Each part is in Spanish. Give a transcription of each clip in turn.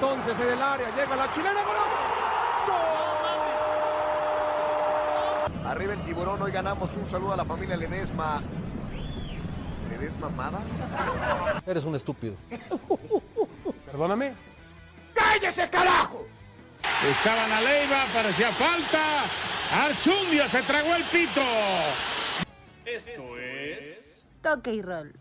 entonces en el área, llega la chilena, Arriba el tiburón, hoy ganamos un saludo a la familia Ledesma. ¿Ledesma Madas? Eres un estúpido. Perdóname. ¡Cállese, carajo! Buscaban a Leiva, parecía falta. Archundia se tragó el pito. Esto es. Toque y roll.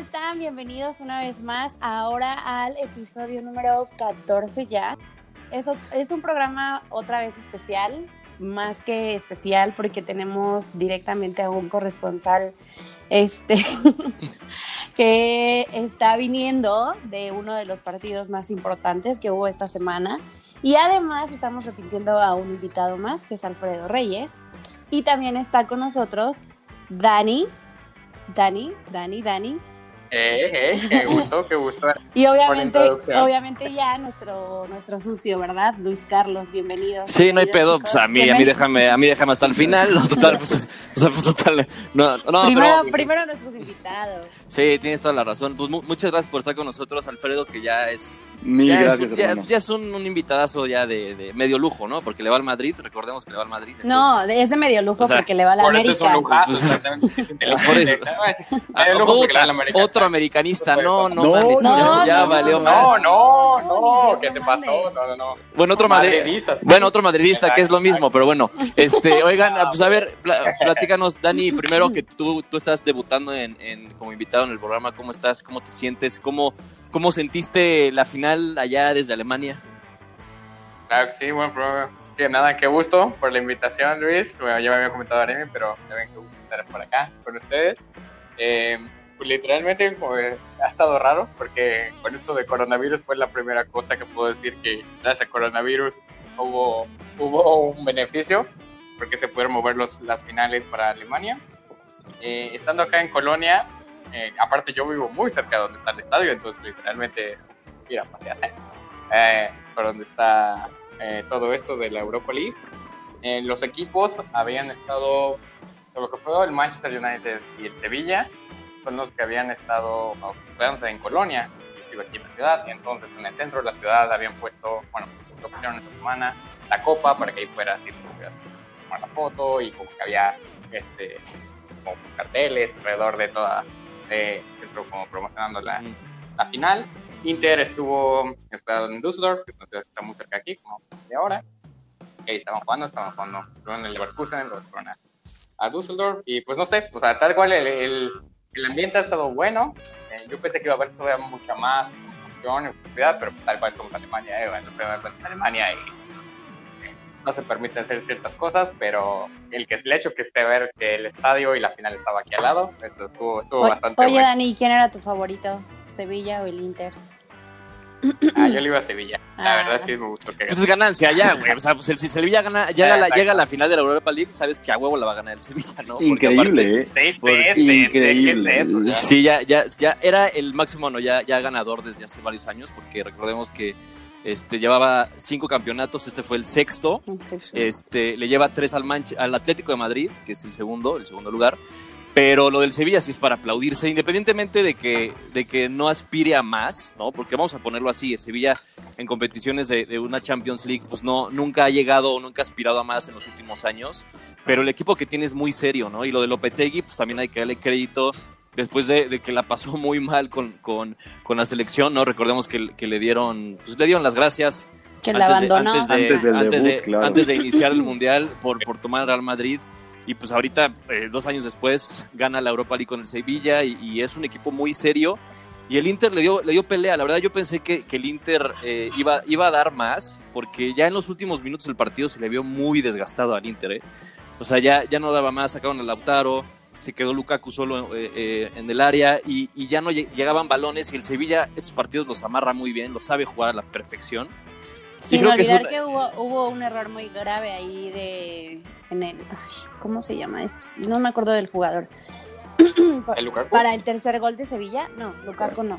Están? Bienvenidos una vez más ahora al episodio número 14 ya. Eso es un programa otra vez especial, más que especial porque tenemos directamente a un corresponsal este que está viniendo de uno de los partidos más importantes que hubo esta semana y además estamos repitiendo a un invitado más que es Alfredo Reyes y también está con nosotros Dani Dani, Dani, Dani. Eh, eh, qué gusto, qué gusto. Y obviamente, obviamente ya nuestro, nuestro sucio, ¿verdad? Luis Carlos, bienvenido. Sí, no hay pedo, pues a mí, a mí déjame, a mí déjame hasta el final. No, total, pues, o sea, pues, total, no, no, primero, pero, primero nuestros invitados. Sí, tienes toda la razón. Pues muchas gracias por estar con nosotros, Alfredo, que ya es Mil ya gracias, es, ya, ya es un, un invitadazo ya de, de medio lujo, ¿no? Porque le va al Madrid, recordemos que le va al Madrid. No, es de medio lujo o sea, porque le va a la Por eso es un América. lujazo. exactamente, es Por eso. inteligente. No, es- medio lujo porque le va a la otra- América. otro americanista, no, no, No, mames, no, ya no, valió no, más. No, no, No, ¿qué te pasó? No, no, no. Bueno, otro madri- Madridistas. Bueno, otro madridista, que es lo Exacto, mismo, pero bueno. Este, oigan, pues a ver, pla- platícanos, Dani, primero que tú, tú estás debutando en, en- como invitado en el programa, ¿cómo estás? ¿Cómo te sientes? ¿Cómo, ¿Cómo sentiste la final allá desde Alemania? Claro que sí, bueno, pero que nada, qué gusto por la invitación, Luis. Bueno, ya me había comentado Aremi, pero ya ven que gusto estar por acá con ustedes. Eh, pues literalmente que ha estado raro porque con esto de coronavirus fue la primera cosa que puedo decir que gracias a coronavirus hubo, hubo un beneficio porque se pudieron mover los, las finales para Alemania. Eh, estando acá en Colonia, eh, aparte yo vivo muy cerca de donde está el estadio, entonces literalmente es ir a pasear eh, por donde está eh, todo esto de la Europa League. Eh, los equipos habían estado, lo que fue el Manchester United y el Sevilla, son los que habían estado en Colonia, aquí en la ciudad, y entonces en el centro de la ciudad habían puesto, bueno, lo pusieron esta semana, la copa para que ahí fuera así, pudieras tomar la foto y como que había este, como carteles alrededor de toda el centro como promocionando la, la final. Inter estuvo hospedado en Düsseldorf, que está muy cerca aquí, como de ahora. Ahí estaban jugando, estaban jugando en el Leverkusen, luego fueron a, a Düsseldorf. Y pues no sé, o sea, tal cual el, el, el ambiente ha estado bueno. Eh, yo pensé que iba a haber todavía mucha más emoción y actividad, pero tal cual somos Alemania, eh, bueno, en Alemania y pues, no se permiten hacer ciertas cosas, pero el, que, el hecho que esté ver que el estadio y la final estaba aquí al lado, eso estuvo, estuvo O- bastante Oye, bueno. Dani, ¿quién era tu favorito? ¿Sevilla o el Inter? Ah, yo le iba a Sevilla. La Ah. verdad sí me gustó que Pues es ganancia ya, güey. O sea, pues el- si Sevilla gana, llega, a la, Exacto. llega a la final de la Europa League, sabes que a huevo la va a ganar el Sevilla, ¿no? Porque Increíble, ¿eh? Porque- ¿qué Increíble. es eso? aparte- sí, ya, ya, ya era el máximo, no, ya, ya ganador desde hace varios años, porque recordemos que este, llevaba cinco campeonatos, este fue el sexto. Sí, sí. Este, le lleva tres al, Manche- al Atlético de Madrid, que es el segundo, el segundo lugar. Pero lo del Sevilla sí es para aplaudirse, independientemente de que, de que no aspire a más, ¿no? Porque vamos a ponerlo así, el Sevilla en competiciones de, de una Champions League, pues no, nunca ha llegado o nunca ha aspirado a más en los últimos años. Pero el equipo que tiene es muy serio, ¿no? Y lo de Lopetegui, pues también hay que darle crédito después de, de que la pasó muy mal con, con, con la selección, ¿no? Recordemos que, que le dieron, pues le dieron las gracias Que la antes de- abandonó. antes de, Antes del antes debut, de- claro. antes de iniciar el Mundial por, por tomar al Real Madrid. Y pues ahorita, eh, dos años después, gana la Europa League con el Sevilla y, y es un equipo muy serio. Y el Inter le dio, le dio pelea. La verdad, yo pensé que, que el Inter eh, iba, iba a dar más, porque ya en los últimos minutos del partido se le vio muy desgastado al Inter. ¿eh? O sea, ya, ya no daba más, sacaron a Lautaro, se quedó Lukaku solo en el área y, y ya no lleg- llegaban balones. Y el Sevilla, estos partidos los amarra muy bien, los sabe jugar a la perfección. Sin que es olvidar una- que, hubo, hubo un error muy grave ahí de. En el, ay, ¿Cómo se llama? Este? No me acuerdo del jugador. ¿El Lukaku? Para el tercer gol de Sevilla, no, Lukaku no.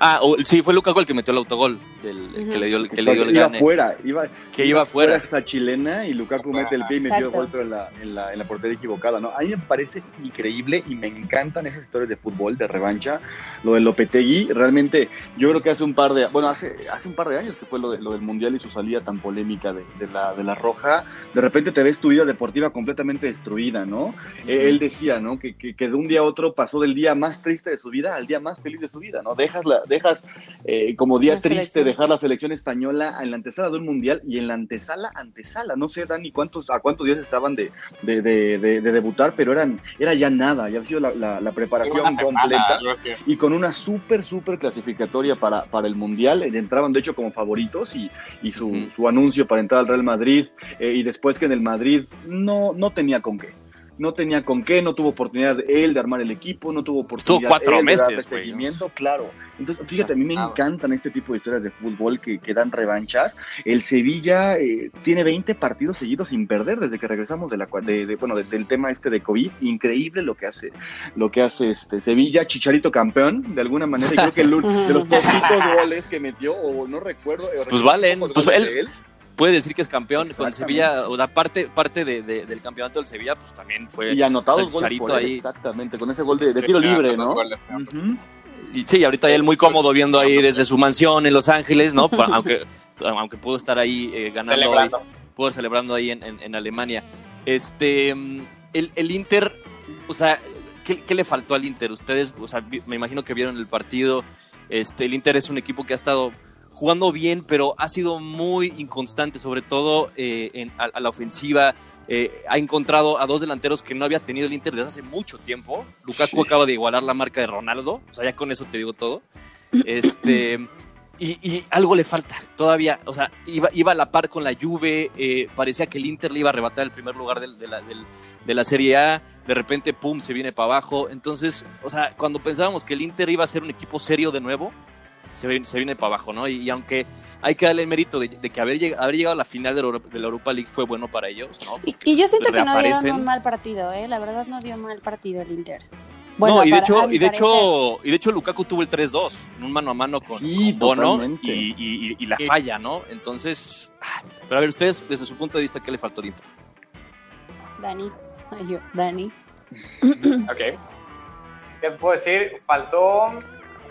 Ah, sí, fue Lukaku el que metió el autogol, del, el que le dio, el- que le dio el iba gane. fuera, iba, Que iba fuera. esa chilena y Lukaku mete el pie y metió el pero en la, en, la, en la portería equivocada, ¿no? A mí me parece increíble y me encantan esas historias de fútbol, de revancha. Lo de Lopetegui, realmente, yo creo que hace un par de, bueno, hace, hace un par de años que fue lo, de, lo del Mundial y su salida tan polémica de, de la, de la Roja, de repente te ves tu vida deportiva completamente destruida, ¿no? Eh, Él decía, ¿no? Que, que, que de un día a otro pasó del día más triste de su vida al día más feliz de su vida, ¿no? Dejas, la, dejas eh, como día triste selección. Dejar la selección española en la antesala de un mundial y en la antesala, antesala, no sé, Dani, cuántos, a cuántos días estaban de, de, de, de- de debutar, pero eran, era ya nada, ya había sido la, la- la preparación completa y con una súper, súper clasificatoria para, para el Mundial. Eh, Entraban, de hecho, como favoritos y, y su, su anuncio para entrar al Real Madrid. eh, y después que en el Madrid no, no tenía con qué. No tenía con qué, no tuvo oportunidad él de armar el equipo, no tuvo oportunidad cuatro él de darle meses, seguimiento, claro. Entonces, fíjate, a mí me encantan este tipo de historias de fútbol que, que dan revanchas. El Sevilla eh, tiene 20 partidos seguidos sin perder desde que regresamos de la, cua- de, de- bueno, de- del tema este de COVID. Increíble lo que hace, lo que hace este Sevilla. Chicharito campeón, de alguna manera. Y creo que el, de los poquitos goles que metió, o no recuerdo. eh, Pues valen, pues él- de él. Puede decir que es campeón con. Sevilla, o sea, parte, parte de, de- del campeonato del Sevilla, pues también fue. Y anotados goles por él, ahí. exactamente, con ese gol de, de tiro libre, ¿no? Y sí, ahorita él muy cómodo viendo ahí desde su mansión en Los Ángeles, ¿no? Aunque, aunque pudo estar ahí eh, ganando, Celebrando. pudo estar celebrando ahí en, en- en Alemania. Este, mm, el, el Inter, o sea, ¿qué, qué le faltó al Inter? Ustedes, o sea, me imagino que vieron el partido. Este, el Inter es un equipo que ha estado jugando bien, pero ha sido muy inconstante, sobre todo eh, en- a, a la ofensiva. Eh, ha encontrado a dos delanteros que no había tenido el Inter desde hace mucho tiempo. Lukaku Sí. acaba de igualar la marca de Ronaldo, o sea, ya con eso te digo todo. Este, y, y algo le falta todavía, o sea, iba, iba a la par con la Juve, eh, parecía que el Inter le iba a arrebatar el primer lugar la, de la Serie A, de repente, pum, se viene para abajo. Entonces, o sea, cuando pensábamos que el Inter iba a ser un equipo serio de nuevo, se viene, se viene para abajo, ¿no? Y, y aunque hay que darle el mérito de, de que haber, lleg- haber llegado a la final de la, Europa, de la Europa League fue bueno para ellos, ¿no? Y, y yo siento que no dieron un mal partido, ¿eh? La verdad no dio mal partido el Inter. no, y de hecho, y de hecho, y de hecho Lukaku tuvo el 3-2, un mano a mano con, Sí, con Bono y, y- y- y la falla, ¿no? Entonces, ah, pero a ver, ustedes, desde su punto de vista, ¿qué le faltó al Inter? Dani. Yo, Dani. Ok. Te puedo decir, faltó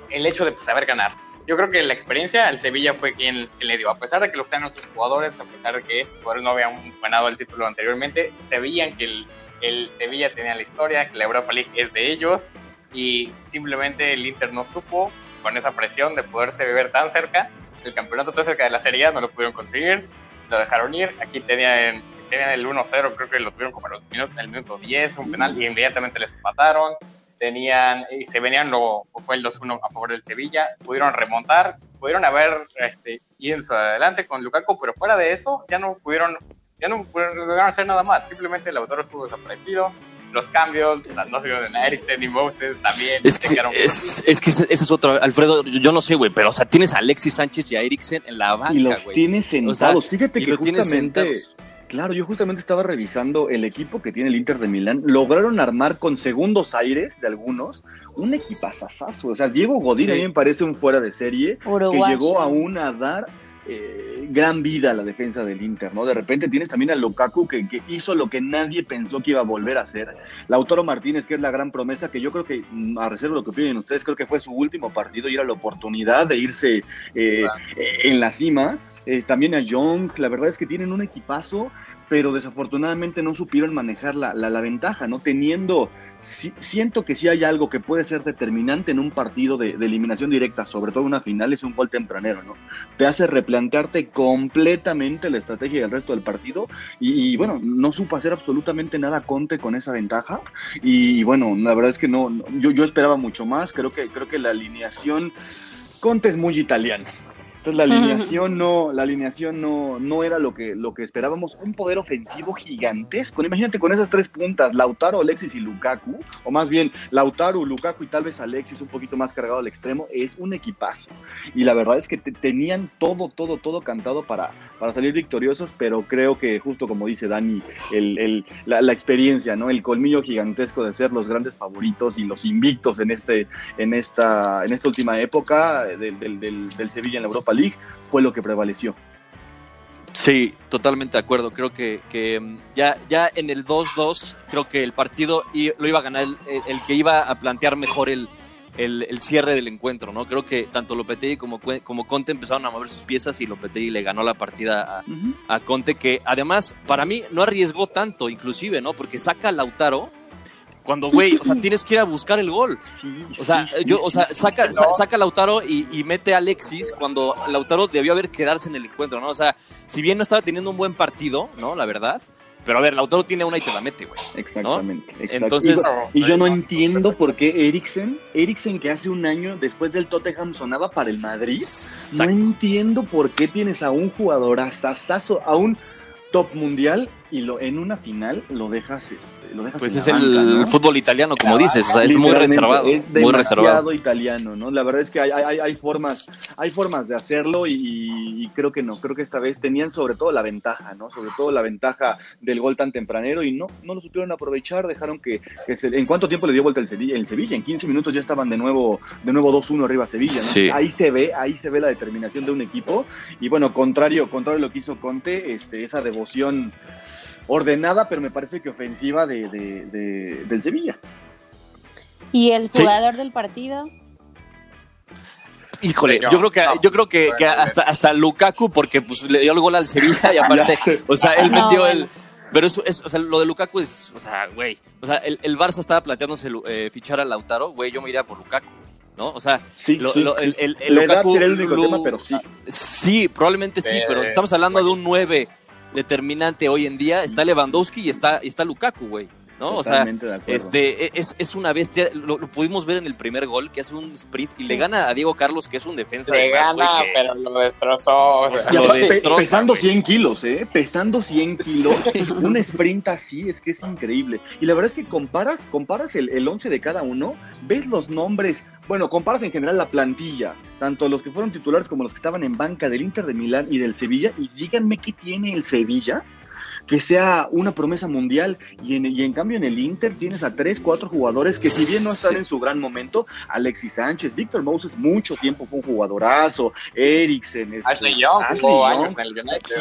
el hecho de pues, saber ganar. Yo creo que la experiencia, el Sevilla fue quien, le dio. A pesar de que lo sean nuestros jugadores, a pesar de que estos jugadores no habían ganado el título anteriormente, se veían que el, el Sevilla tenía la historia, que la Europa League es de ellos y simplemente el Inter no supo con esa presión de poderse beber tan cerca. El campeonato tan cerca de la Serie A no lo pudieron conseguir, lo dejaron ir. Aquí tenían, tenían el 1-0, creo que lo tuvieron como los minutos, en el minuto 10, un penal y inmediatamente les empataron tenían y se venían lo fue el 2-1 a favor del Sevilla, pudieron remontar, pudieron haber este ido adelante con Lukaku, pero fuera de eso ya no pudieron ya no pudieron lograron hacer nada más, simplemente el autor estuvo desaparecido, los cambios, o sea, no se vieron en Eriksen y Moses también Es que, es, es que ese, ese es otro, Alfredo, yo yo no sé, güey, pero o sea, tienes a Alexis Sánchez y a Eriksen en la banca, Y los güey. tiene sentados. Fíjate y que los tienes justamente, sentados. Claro, yo justamente estaba revisando el equipo que tiene el Inter de Milán. Lograron armar con segundos aires de algunos un equipazazazo. O sea, Diego Godín Sí. a mí me parece un fuera de serie que llegó aún a dar eh, gran vida a la defensa del Inter, ¿no? De repente tienes también a Lukaku que, que hizo lo que nadie pensó que iba a volver a hacer. Lautaro Martínez, que es la gran promesa, que yo creo que, mm, a reserva de lo que opinen ustedes, creo que fue su último partido y era la oportunidad de irse eh, eh, en la cima. Eh, también a Young, la verdad es que tienen un equipazo, pero desafortunadamente no supieron manejar la, la, la ventaja, ¿no? Teniendo, si- siento que si hay algo que puede ser determinante en un partido de, eliminación directa, sobre todo una final, es un gol tempranero, ¿no? Te hace replantearte completamente la estrategia del resto del partido y, y, bueno, no supo hacer absolutamente nada Conte con esa ventaja y, bueno, la verdad es que no, no- yo, yo esperaba mucho más, creo que, creo que la alineación, Conte es muy italiano. Entonces la alineación no, la alineación no, no era lo que, lo que esperábamos. Un poder ofensivo gigantesco. Imagínate con esas tres puntas, Lautaro, Alexis y Lukaku, o más bien Lautaro, Lukaku y tal vez Alexis un poquito más cargado al extremo, es un equipazo. Y la verdad es que te- tenían todo, todo, todo cantado para, para salir victoriosos, pero creo que justo como dice Dani, la, experiencia, ¿no? El colmillo gigantesco de ser los grandes favoritos y los invictos en este, en esta, en esta última época del, del, del, del Sevilla en la Europa League fue lo que prevaleció. Sí, totalmente de acuerdo. Creo que, mm, ya, ya en el 2-2, creo que el partido lo iba a ganar el que iba a plantear mejor el, el, el, cierre del encuentro, ¿no? Creo que tanto Lopetegui como, como Conte empezaron a mover sus piezas y Lopetegui le ganó la partida a, uh -huh. a Conte, que además, para mí, no arriesgó tanto, inclusive, ¿no? Porque saca a Lautaro cuando, güey, o sea, tienes que ir a buscar el gol. Sí, o sea, sí, yo, sí, o sea, saca, sa saca a Lautaro y, y, mete a Alexis cuando Lautaro debió haber quedarse en el encuentro, ¿no? O sea, si bien no estaba teniendo un buen partido, ¿no? La verdad. Pero a ver, Lautaro tiene una y te la mete, güey. Exactamente. ¿no? Entonces. Y, y, yo no entiendo por qué Eriksen, Eriksen que hace un año después del Tottenham sonaba para el Madrid, Exacto. no entiendo por qué tienes a un jugador asasazo, a un top mundial y lo, en una final lo dejas, este, lo dejas pues es el fútbol italiano, como dices, o sea, es muy reservado, es muy reservado. italiano, ¿no? La verdad es que hay, hay, hay, formas, hay formas de hacerlo y, y, creo que no, creo que esta vez tenían sobre todo la ventaja, ¿no? Sobre todo la ventaja del gol tan tempranero y no, no lo supieron aprovechar, dejaron que, que se, en cuánto tiempo le dio vuelta el Sevilla, el Sevilla, en 15 minutos ya estaban de nuevo, de nuevo 2-1 arriba a Sevilla, ¿no? Sí. Ahí se ve, ahí se ve la determinación de un equipo y bueno, contrario, contrario a lo que hizo Conte, este, esa devoción ordenada, pero me parece que ofensiva de, de, de, del Sevilla. ¿Y el jugador sí. del partido? Híjole, yo, yo creo que, yo creo que, que, hasta, hasta Lukaku, porque pues le dio el gol al Sevilla y aparte, o sea, él metió no, el. Pero eso es, o sea, lo de Lukaku es, o sea, güey, o sea, el, el Barça estaba planteándose eh, fichar a Lautaro, güey, yo me iría por Lukaku, ¿no? O sea, sí, lo, sí, lo, el, el, el La Lukaku, el único lo, tema, pero sí. Sí, probablemente sí, eh, pero estamos hablando de un 9 determinante hoy en día, está Lewandowski y está, y está Lukaku, güey. ¿No? O sea, este, es, es, una bestia. Lo, lo, pudimos ver en el primer gol, que hace un sprint y sí. le gana a Diego Carlos, que es un defensa. Le además, gana, que... pero lo destrozó. O sea, lo destroza, pesando 100 kilos, ¿eh? Pesando 100 kilos. un sprint así es que es increíble. Y la verdad es que comparas, comparas el, el 11 de cada uno, ves los nombres. Bueno, comparas en general la plantilla, tanto los que fueron titulares como los que estaban en banca del Inter de Milán y del Sevilla, y díganme qué tiene el Sevilla que sea una promesa mundial y en, y en cambio en el Inter tienes a tres, cuatro jugadores que si bien no están en su gran momento, Alexis Sánchez, Víctor Moses mucho tiempo fue un jugadorazo, Eriksen, este, Ashley Young, Ashley jugó Young. años en el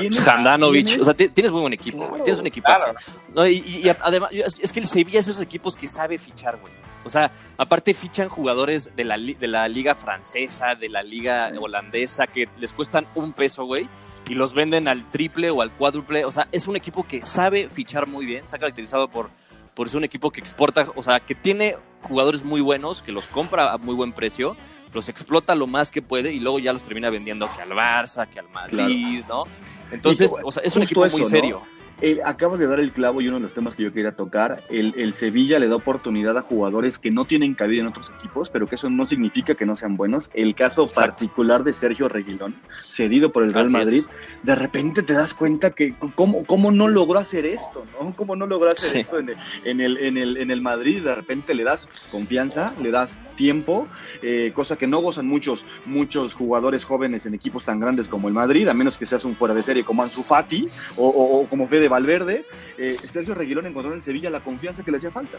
United. Handanovic, o sea, tienes muy buen equipo, Claro, güey, tienes un equipazo. claro. No, y, y, y además, es que el Sevilla es esos equipos que sabe fichar, güey. O sea, aparte fichan jugadores de la, de la liga francesa, de la liga holandesa, que les cuestan un peso, güey y los venden al triple o al cuádruple. O sea, es un equipo que sabe fichar muy bien, se ha caracterizado por, por ser un equipo que exporta, o sea, que tiene jugadores muy buenos, que los compra a muy buen precio, los explota lo más que puede y luego ya los termina vendiendo que al Barça, que al Madrid, claro. ¿no? Entonces, o sea, es un equipo eso, muy serio. ¿no? Eh, acabas de dar el clavo y uno de los temas que yo quería tocar. El, el, Sevilla le da oportunidad a jugadores que no tienen cabida en otros equipos, pero que eso no significa que no sean buenos. El caso Exacto. particular de Sergio Reguilón, cedido por el Real Así Madrid, es. de repente te das cuenta que cómo, cómo no logró hacer esto, ¿no? Cómo no logró hacer Sí. esto en el, en, el, en, el, en el Madrid. De repente le das confianza, le das tiempo, eh, cosa que no gozan muchos, muchos jugadores jóvenes en equipos tan grandes como el Madrid, a menos que seas un fuera de serie como Ansu Fati o, o, o como Fede Valverde. Eh, Sergio Reguilón encontró en Sevilla la confianza que le hacía falta.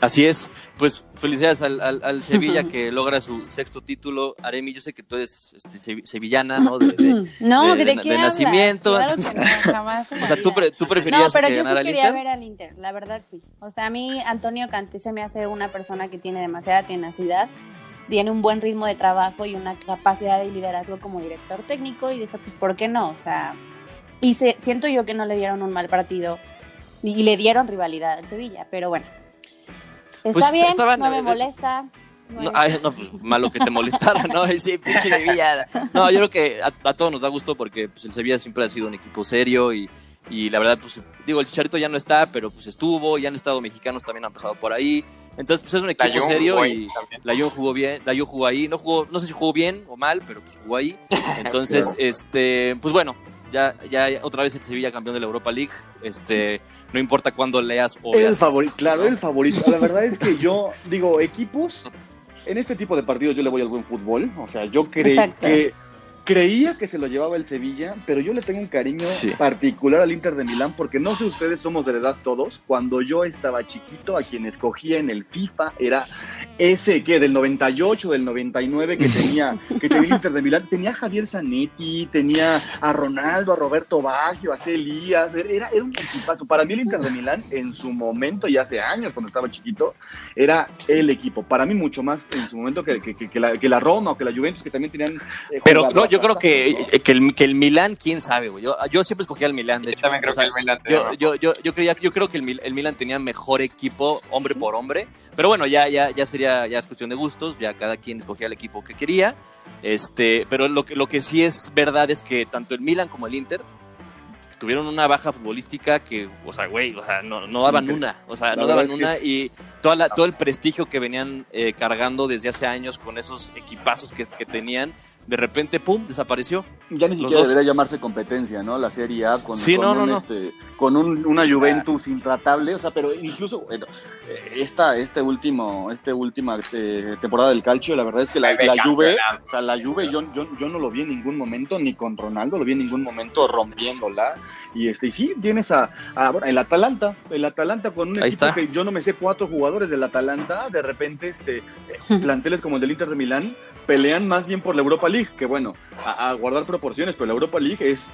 Así es, pues felicidades al, al, al Sevilla que logra su sexto título. Aremi, yo sé que tú eres este, sevillana, ¿no? De, de, no, de, ¿de, de, de nacimiento. Claro que no, jamás o sea, ¿tú, pre, tú preferías no, pero que yo sí quería Inter? ver al Inter, la verdad sí. O sea, a mí Antonio Canté se me hace una persona que tiene demasiada tenacidad, tiene un buen ritmo de trabajo y una capacidad de liderazgo como director técnico y eso, pues, ¿por qué no? O sea, y se, siento yo que no le dieron un mal partido y le dieron rivalidad al Sevilla, pero bueno. Está Pues, bien, estaban- no me molesta. no ay, pues malo que te molestara, ¿no? Sí, pinche Sevilla. No, yo creo que a, a todos nos da gusto porque pues, el Sevilla siempre ha sido un equipo serio y, y la verdad, pues digo, el Chicharito ya no está, pero pues estuvo, ya han estado mexicanos, también han pasado por ahí. Entonces, pues es un equipo serio y también. la Jun jugó bien, la Jun jugó ahí, no jugó, no sé si jugó bien o mal, pero pues jugó ahí. Entonces, este, pues bueno, ya, ya otra vez el Sevilla campeón de la Europa League, este, no importa cuándo leas o El favorito, esto, claro, el favorito. La verdad es que yo digo, equipos, en este tipo de partidos yo le voy al buen fútbol. O sea, yo creo que creía que se lo llevaba el Sevilla, pero yo le tengo un cariño Sí. particular al Inter de Milán porque no sé ustedes somos de la edad todos. Cuando yo estaba chiquito, a quien escogía en el FIFA era ese que del 98, del 99 que tenía que tenía el Inter de Milán, tenía a Javier Zanetti, tenía a Ronaldo, a Roberto Baggio, a C. Elías, era, era un equipazo. Para mí el Inter de Milán en su momento y hace años cuando estaba chiquito era el equipo. Para mí mucho más en su momento que, que- que- que la, que la Roma o que la Juventus que también tenían eh, Pero no, jugadoras yo creo que, que, el, que el Milan, quién sabe, güey. Yo, yo siempre escogía el Milan, de Yo hecho. también creo O sea, que el Milan te yo, yo, yo, yo, creía, yo creo que el, Mil- el Milan tenía mejor equipo, hombre por hombre. Pero bueno, ya, ya, ya sería, ya es cuestión de gustos, ya cada quien escogía el equipo que quería. Este, pero lo que, lo que sí es verdad es que tanto el Milan como el Inter tuvieron una baja futbolística que, o sea, güey, o sea, no, no daban una, o sea, La no daban una es- y toda la, todo el prestigio que venían eh, cargando desde hace años con esos equipazos que, que tenían, de repente, pum, desapareció. Ya ni siquiera debería llamarse competencia, ¿no? La Serie A con, Sí, con no, un, no. este, con un- una Juventus intratable, o sea, pero incluso bueno, esta este último este última eh, temporada del Calcio, la verdad es que la, la Juve, o sea, la Juve yo, yo, yo no lo vi en ningún momento ni con Ronaldo, lo vi en ningún momento rompiéndola y este y sí tienes a, a, bueno, el Atalanta, el Atalanta con un Ahí equipo está. que yo no me sé cuatro jugadores del Atalanta, de repente este planteles como el del Inter de Milán pelean más bien por la Europa League, que bueno, a, a guardar proporciones, pero la Europa League es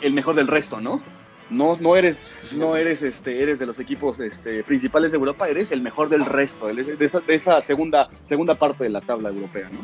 el mejor del resto, ¿no? No, no eres, no eres, este, eres de los equipos este, principales de Europa, eres el mejor del resto, de esa, de esa segunda, segunda parte de la tabla europea, ¿no?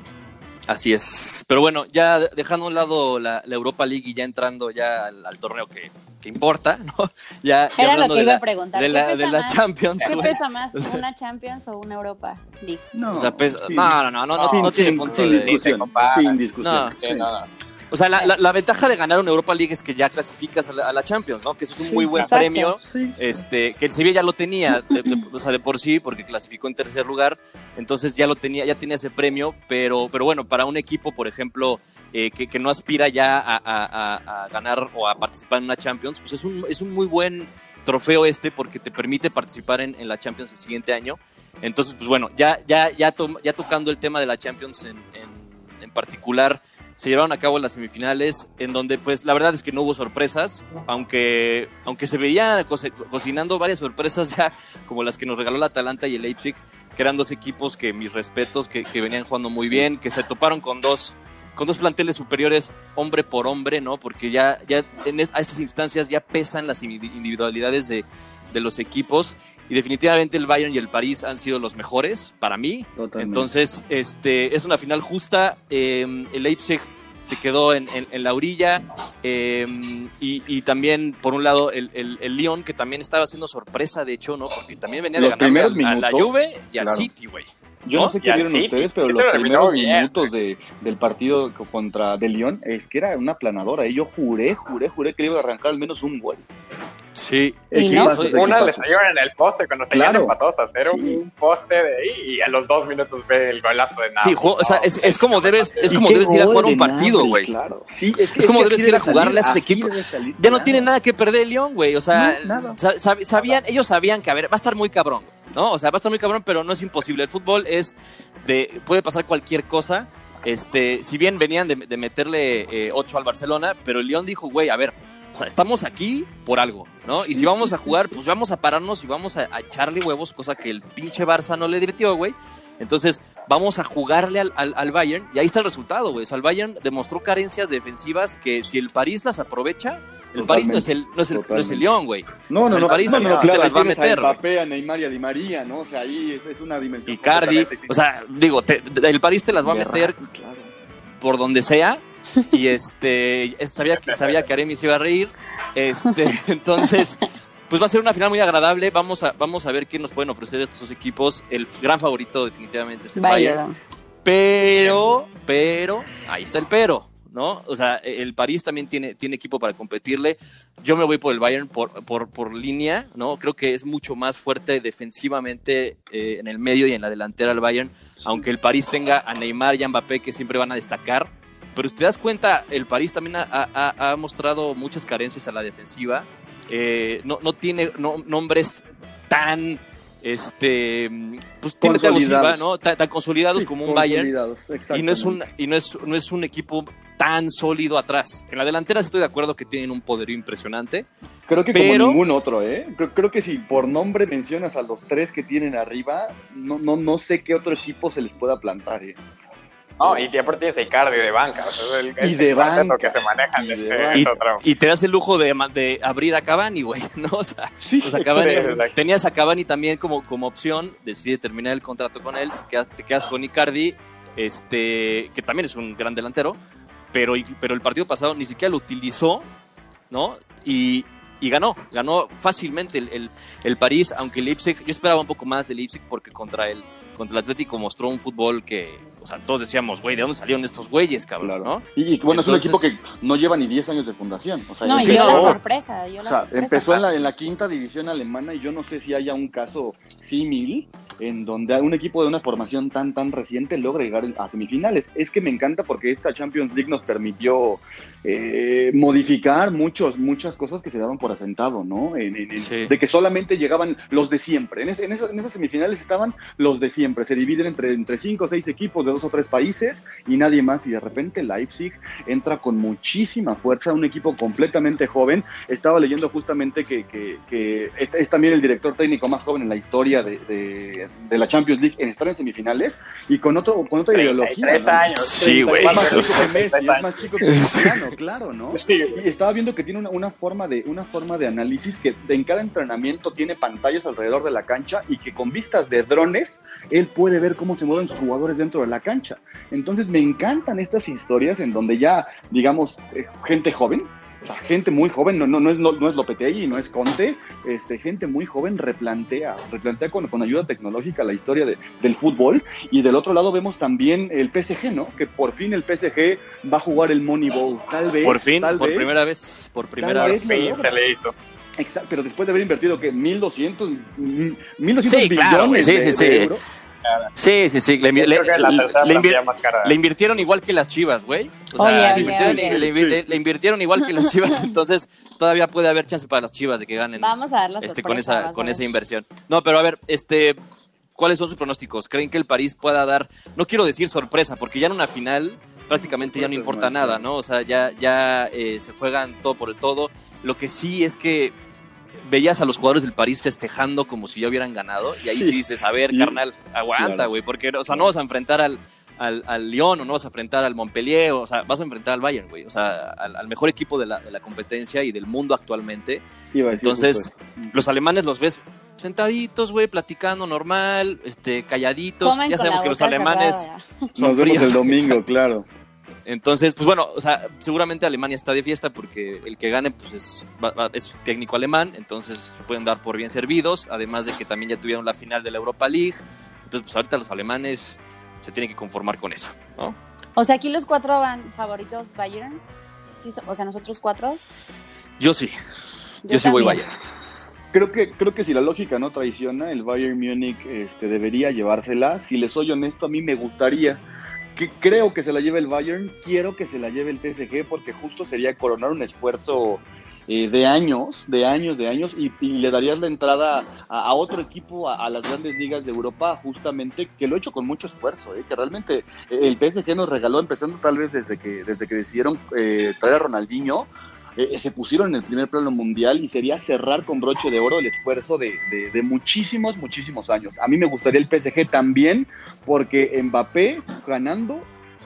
Así es. Pero bueno, ya dejando a un lado la, la Europa League y ya entrando ya al, al torneo que, que importa, ¿no? Ya, ya Era lo que iba la- a preguntar. de ¿Qué la, pesa de la? Champions. ¿Qué pesa más, O sea- una Champions o una Europa League? No, O sea, pesa- sí. no, no, no, no, no, Sin- no tiene sin- punto sin de- discusión, sin discusión. No. Sí, no, no. O sea, la, la- la ventaja de ganar una Europa League es que ya clasificas a la, a la Champions, ¿no? Que eso es un muy buen Exacto. premio. Sí, sí. Este, que el Sevilla ya lo tenía, de, de- o sea, de por sí, porque clasificó en tercer lugar, entonces ya lo tenía, ya tenía ese premio, pero, pero bueno, para un equipo, por ejemplo, eh, que, no aspira ya a, ganar o a participar en una Champions, pues es un, es un muy buen trofeo este porque te permite participar en, la Champions el siguiente año. Entonces, pues bueno, ya, ya, ya, to- ya tocando el tema de la Champions en, en- particular, se llevaron a cabo las semifinales, en donde pues la verdad es que no hubo sorpresas, aunque, aunque se veían co- cocinando varias sorpresas ya, como las que nos regaló el Atalanta y el Leipzig, que eran dos equipos que mis respetos, que, que venían jugando muy bien, que se toparon con dos con dos planteles superiores hombre por hombre, ¿no? Porque ya, ya en es- a estas instancias ya pesan las indi- individualidades de, de los equipos y definitivamente el Bayern y el París han sido los mejores para mí. Totalmente. Entonces, este, es una final justa. eh, el Leipzig se quedó en, en- en la orilla. eh, y, y también, por un lado, el, el, el Lyon, que también estaba haciendo sorpresa, de hecho, ¿no? Porque también venía de ganar a, a la Juve y al. City, güey. Yo ¿no? no sé qué vieron City, ustedes, pero los primeros bien. minutos de, del partido co- contra De León es que era una planadora. Y yo juré, juré, juré que le iba a arrancar al menos un gol. Sí. Y no. Una le salieron en el poste cuando se Claro. empatados a cero, Sí. un poste de ahí y a los dos minutos ve el golazo de Napoli. Sí, o sea, es, es como debes, es ¿Y como debes ir a jugar un partido, güey. Claro. Sí, es, que- Es como que debes ir a jugarle a así equipos. Ya no tiene nada que perder el León, güey. O sea, No, nada. sabían, ellos sabían que, a ver, va a estar muy cabrón, ¿no? O sea, va a estar muy cabrón, pero no es imposible. El fútbol es de, puede pasar cualquier cosa. Este, si bien venían de, meterle 8 al Barcelona, pero el León dijo, güey, a ver, o sea, estamos aquí por algo, ¿no? Y si vamos a jugar, pues vamos a pararnos y vamos a, a echarle huevos, cosa que el pinche Barça no le divirtió, güey. Entonces, vamos a jugarle al, al- al Bayern y ahí está el resultado, güey. O sea, el Bayern demostró carencias defensivas que si el París las aprovecha, el París no es el, no es el, no es el Totalmente. León, güey. No, O sea, no, el no, París no, sí no, te las va a meter, A Mbappé, a Neymar y a Di María, ¿no? O sea, ahí es, es una dimensión. Icardi, completamente o sea, digo, te- te- el París te las va a meter Claro. por donde sea. Y este, es- sabía, que- sabía que Aremi se iba a reír. Este, entonces, pues va a ser una final muy agradable. Vamos a, vamos a ver qué nos pueden ofrecer estos dos equipos. El gran favorito definitivamente es el Bayern. Bayern. Pero, pero, ahí está el pero, ¿no? O sea, el París también tiene, tiene equipo para competirle. Yo me voy por el Bayern por, por, por línea, ¿no? Creo que es mucho más fuerte defensivamente eh, en el medio y en la delantera el Bayern, aunque el París tenga a Neymar y a Mbappé que siempre van a destacar. Pero si te das cuenta, el París también ha, ha- ha mostrado muchas carencias a la defensiva. Eh, no, no tiene no- nombres tan, este, pues tiene Silva. ¿no? Tan, tan consolidados Sí, como un Bayern y no es un y no es no es un equipo tan sólido atrás. En la delantera estoy de acuerdo que tienen un poderío impresionante. Creo que Pero- como ningún otro, ¿eh? Creo, creo que si por nombre mencionas a los tres que tienen arriba, no, no, no sé qué otro equipo se les pueda plantar, ¿eh? No, y aparte tienes a Icardi de banca. O sea, es el, Y es de banca. que se manejan. Y de te das el lujo de, de abrir a Cavani, güey, ¿no? O sea, Sí, o sea, Cavani- Sí, exacto. tenías a Cavani también como, como opción, decide terminar el contrato con él, te quedas con Icardi, este, que también es un gran delantero, pero, pero el partido pasado ni siquiera lo utilizó, ¿no? Y, y ganó, ganó fácilmente el, el, el París, aunque el Leipzig, yo esperaba un poco más del Leipzig porque contra el, contra el Atlético mostró un fútbol que, o sea, todos decíamos, güey, ¿de dónde salieron estos güeyes, cabrón? Claro. ¿no? Y, y, bueno, es un equipo que no lleva ni 10 años de fundación. O sea, No, y Sí, dio empezó- la sorpresa. Dio o sea, sorpresa. empezó en la, en la quinta división alemana y yo no sé si haya un caso símil en donde un equipo de una formación tan tan reciente logra llegar a semifinales. Es que me encanta porque esta Champions League nos permitió eh, modificar muchos, muchas cosas que se daban por asentado, ¿no? En- en- en- Sí. De que solamente llegaban los de siempre. En, ese- en, esa- en esas semifinales estaban los de siempre. Se dividen entre, entre cinco o seis equipos de dos o tres países y nadie más. Y de repente Leipzig entra con muchísima fuerza, un equipo completamente joven. Estaba leyendo justamente que, que- que es, es también el director técnico más joven en la historia de, de- de la Champions League en estar en semifinales y con, otro, con otra ideología. 33 ¿no? años. Sí, güey. Es más chico 34, que Messi, es 33 años. más chico que Cristiano, claro, ¿no? Y estaba viendo que tiene una, una forma de una forma de análisis que en cada entrenamiento tiene pantallas alrededor de la cancha y que con vistas de drones él puede ver cómo se mueven sus jugadores dentro de la cancha. Entonces me encantan estas historias en donde ya, digamos, eh, gente joven, o sea, gente muy joven, no, no, no es, no, no es Lopetegui, no es Conte, este, gente muy joven replantea, replantea con, con ayuda tecnológica la historia de- del fútbol. Y del otro lado vemos también el PSG, ¿no? Que por fin el PSG va a jugar el Moneyball, tal vez. Por fin, tal por vez, primera vez, por primera Tal vez. se le hizo. Exacto, pero después de haber invertido que 1200, mm, 1200 Sí, claro, billones sí, de, sí, de sí. Sí, sí, sí. Le, Creo le- que es la le- tercera le invir- plantilla más cara. le invirtieron igual que las chivas, güey. O sea, le, invirtieron, oye. le invi- le- le invirtieron igual que las chivas, entonces todavía puede haber chance para las chivas de que ganen Vamos a dar la este, sorpresa. con esa, con esa inversión. No, pero a ver, este, ¿cuáles son sus pronósticos? ¿Creen que el París pueda dar, no quiero decir sorpresa, porque ya en una final prácticamente ya no importa nada. ¿no? O sea, ya, ya eh, se juegan todo por el todo. Lo que sí es que veías a los jugadores del París festejando como si ya hubieran ganado y ahí sí, Sí. dices, a ver, carnal, aguanta, Claro. güey, porque, o sea, no vas a enfrentar al, al, al Lyon o no vas a enfrentar al Montpellier, o sea, vas a enfrentar al Bayern, güey, o sea, al, al mejor equipo de la, de la competencia y del mundo actualmente. Entonces, los alemanes los ves sentaditos, güey, platicando normal, este, calladitos. Comen ya sabemos que los alemanes cerrada. son nos vemos el domingo, claro. Entonces, pues bueno, o sea, seguramente Alemania está de fiesta porque el que gane, pues es, va- va- es técnico alemán, entonces se pueden dar por bien servidos, además de que también ya tuvieron la final de la Europa League. Entonces, pues ahorita los alemanes se tienen que conformar con eso, ¿no? O sea, aquí los cuatro van favoritos Bayern. Sí, so- o sea, nosotros cuatro. Yo sí, yo, sí voy. Bayern. Creo que, creo que si la lógica no traiciona, el Bayern Múnich este, debería llevársela. Si les soy honesto, a mí me gustaría. Creo que se la lleve el Bayern, quiero que se la lleve el PSG, porque justo sería coronar un esfuerzo eh, de años, de años, de años, y, y le darías la entrada a, otro equipo, a, las grandes ligas de Europa, justamente, que lo he hecho con mucho esfuerzo, eh, que realmente el PSG nos regaló, empezando tal vez desde que, desde que decidieron eh, traer a Ronaldinho, eh, se pusieron en el primer plano mundial y sería cerrar con broche de oro el esfuerzo de, de- de muchísimos, muchísimos años. A mí me gustaría el PSG también, porque Mbappé ganando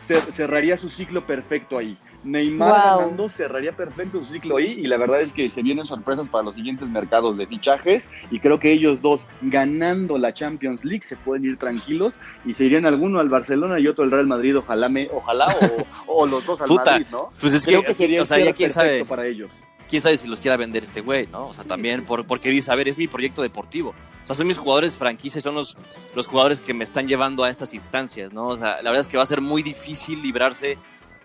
cer- cerraría su ciclo perfecto ahí. Neymar Wow. ganando cerraría perfecto su ciclo ahí y la verdad es que se vienen sorpresas para los siguientes mercados de fichajes y creo que ellos dos ganando la Champions League se pueden ir tranquilos y se irían alguno al Barcelona y otro al Real Madrid, ojalá, me, ojalá o, o los dos al Puta, Madrid, ¿no? Pues es Creo que, que sería o sea, ya quién sabe, para ellos. quién sabe si los quiera vender este güey, ¿no? O sea, también por, porque dice, a ver, es mi proyecto deportivo. O sea, son mis jugadores franquicias, son los, los jugadores que me están llevando a estas instancias, ¿no? O sea, la verdad es que va a ser muy difícil librarse.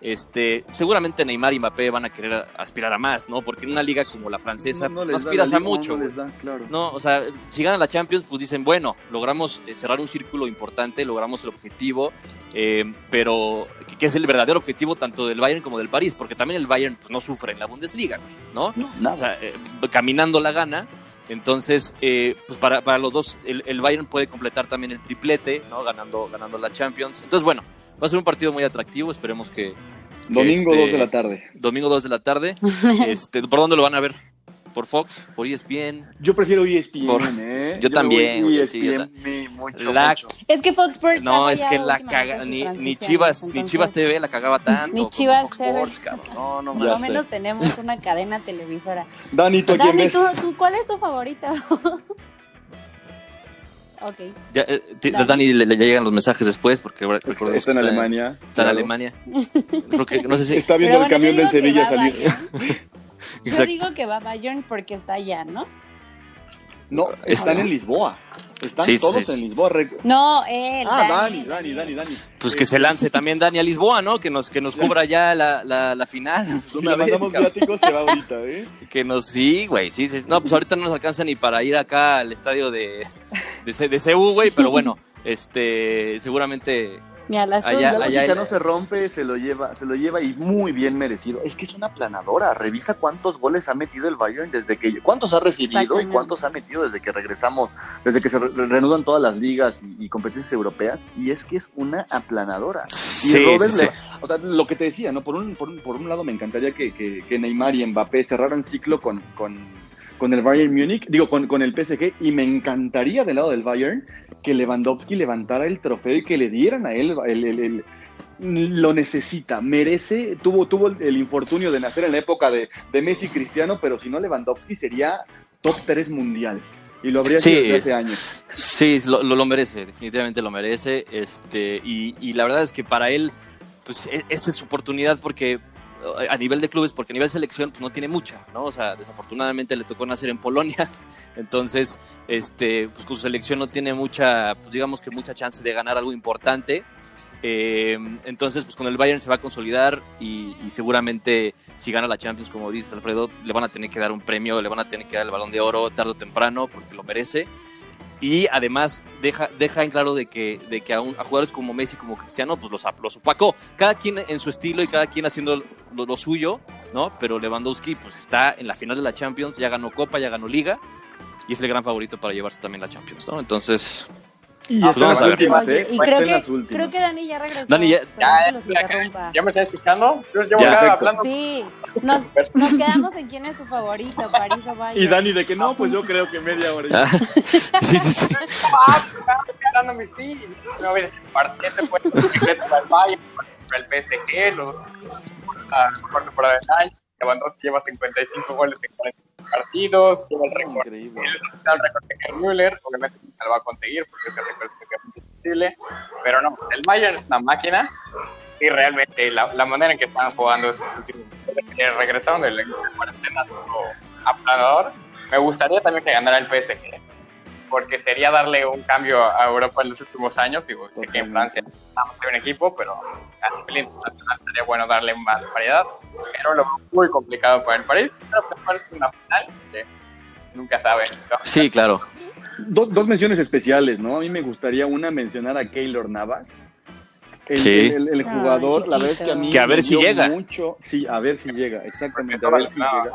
Este, seguramente Neymar y Mbappé van a querer aspirar a más, ¿no? Porque en una liga como la francesa, pues, no les da aspiras a mucho. no da, claro. No, o sea, si ganan la Champions, pues dicen, bueno, logramos eh, cerrar un círculo importante, logramos el objetivo, eh, pero que, es el verdadero objetivo tanto del Bayern como del París, porque también el Bayern pues, no sufre en la Bundesliga, ¿no? No, O sea, eh, caminando la gana. Entonces, eh, pues para, para los dos, el, el Bayern puede completar también el triplete, ¿no? Ganando, ganando la Champions. Entonces, bueno, va a ser un partido muy atractivo. Esperemos que, Domingo este, 2 de la tarde. Domingo 2 de la tarde. este, ¿Por dónde lo van a ver? ¿Por Fox? ¿Por E ESPN? Yo prefiero E ESPN, Por- ¿eh? yo también, sí, yo mi- mucho, La- mucho. Es que Fox Sports. No, es que la caga, ni, ni Chivas, ni Chivas TV la cagaba tanto. Ni Chivas Fox TV. Sports, cabrón. No, no, Por lo menos tenemos una cadena televisora. Dani, ¿tú Dani, ves? ¿tú, tú, cuál es tu favorito? ok. Ya, eh, Dani. Dani le, le llegan los mensajes después porque Está que en Alemania. Está en. Alemania. Creo que, no sé si. Está viendo Pero el camión bueno, del yo digo Sevilla salir. Yo digo que va Bayern porque está allá, ¿no? No, están en Lisboa. Están Sí, todos sí. en Lisboa. No, él. Ah, Dani, Dani, Dani, Dani. Pues que se lance también Dani a Lisboa, ¿no? Que nos, que nos cubra ya la, la, la final. Si Una le vez, mandamos cabrón. viáticos, se va ahorita, ¿eh? Que nos, sí, güey, sí, sí. No, pues ahorita no nos alcanza ni para ir acá al estadio de, de, C- de CU, güey, pero bueno, este, seguramente, Mira, la azul. Allá- la allá lógica el- no se rompe, se lo lleva, se lo lleva y muy bien merecido. Es que es una planadora. Revisa cuántos goles ha metido el Bayern desde que cuántos ha recibido y cuántos ha metido desde que regresamos, desde que se re- reanudan todas las ligas y, y competencias europeas. Y es que es una aplanadora. Y sí, Robert sí, sí. le- o sea, lo que te decía, ¿no? Por un, por un, por un lado me encantaría que, que, que Neymar y Mbappé cerraran ciclo con, con, con el Bayern Múnich, digo, con, con el PSG, y me encantaría del lado del Bayern que Lewandowski levantara el trofeo y que le dieran a él el, el- el- lo necesita, merece, tuvo, tuvo el, el infortunio de nacer en la época de, de Messi Cristiano, pero si no Lewandowski sería top 3 mundial. Y lo habría Sí. sido hace años. Sí, lo, lo, lo merece, definitivamente lo merece. Este, y, y la verdad es que para él, pues e- esta es su oportunidad porque a nivel de clubes, porque a nivel de selección, pues no tiene mucha, ¿no? O sea, desafortunadamente le tocó nacer en Polonia, entonces, este, pues con su selección no tiene mucha, pues digamos que mucha chance de ganar algo importante. Eh, entonces, pues con el Bayern se va a consolidar y, y seguramente si gana la Champions, como dices Alfredo, le van a tener que dar un premio, le van a tener que dar el balón de oro tarde o temprano porque lo merece. Y además deja, deja en claro de que, de que a, jugadores como Messi, como Cristiano, pues los, los opacó. Cada quien en su estilo y cada quien haciendo lo, lo suyo, ¿no? Pero Lewandowski pues está en la final de la Champions, ya ganó Copa, ya ganó Liga y es el gran favorito para llevarse también la Champions, ¿no? Entonces, Y Ah, a las últimas, ¿eh? y creo que, creo que Dani ya regresó. Dani ya- Ya, ya. ¿Ya me estás escuchando? Yo llevo Ya, acá hablando. Sí, nos, nos quedamos en quién es tu favorito, París o Bayern. Y Dani de que no, pues yo creo que media hora. ah, sí, sí, sí. Ah, estaba esperando mi sí. No, mira, partiente fue el secreto del Bayern, el PSG, los la mejor temporada del año. Lewandowski lleva 55 goles en 40 partidos, lleva el récord. Increíble. El récord de Müller, obviamente nunca lo va a conseguir porque es prácticamente imposible, pero no, el Bayern es una máquina y realmente la, la manera en que están jugando últimos eh, regresaron del de cuarentena aplanador. Me gustaría también que ganara el PSG, porque sería darle un cambio a Europa en los últimos años. Digo, sé que en Francia vamos a un equipo, pero a nivel internacional sería bueno darle más variedad. Pero lo muy complicado para el París. Creo que parece una final que nunca sabe. ¿no? Sí, claro. Do- dos menciones especiales, ¿no? A mí me gustaría una mencionar a Keylor Navas. El, Sí. el- el- el Ay, jugador, la verdad es que a mí Que a ver me si dio llega. mucho, sí, a ver si llega, exactamente, a ver si llega.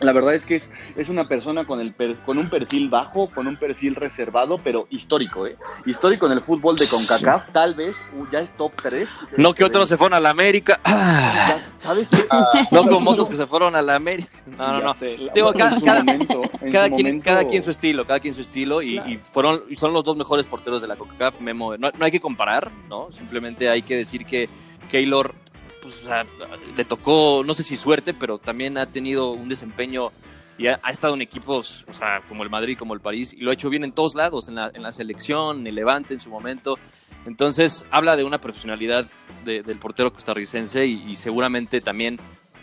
La verdad es que es, es una persona con, el per- con un perfil bajo, con un perfil reservado, pero histórico, ¿eh? Histórico en el fútbol de CONCACAF, tal vez ya es top 3. No que otros se fueron a la América. Ah, ¿Sabes qué? no como otros que se fueron a la América. No, no, no. sé, Digo, cada- momento- quien, momento- cada quien su estilo, cada quien su estilo y, Claro. y fueron y son los dos mejores porteros de la CONCACAF. Memo, no, no hay que comparar, ¿no? Simplemente hay que decir que Keylor pues, o sea, le tocó, no sé si suerte, pero también ha tenido un desempeño y ha, ha estado en equipos, o sea, como el Madrid, como el París, y lo ha hecho bien en todos lados, en la, en la selección, en el Levante en su momento. Entonces, habla de una profesionalidad de- del portero costarricense y, y seguramente también,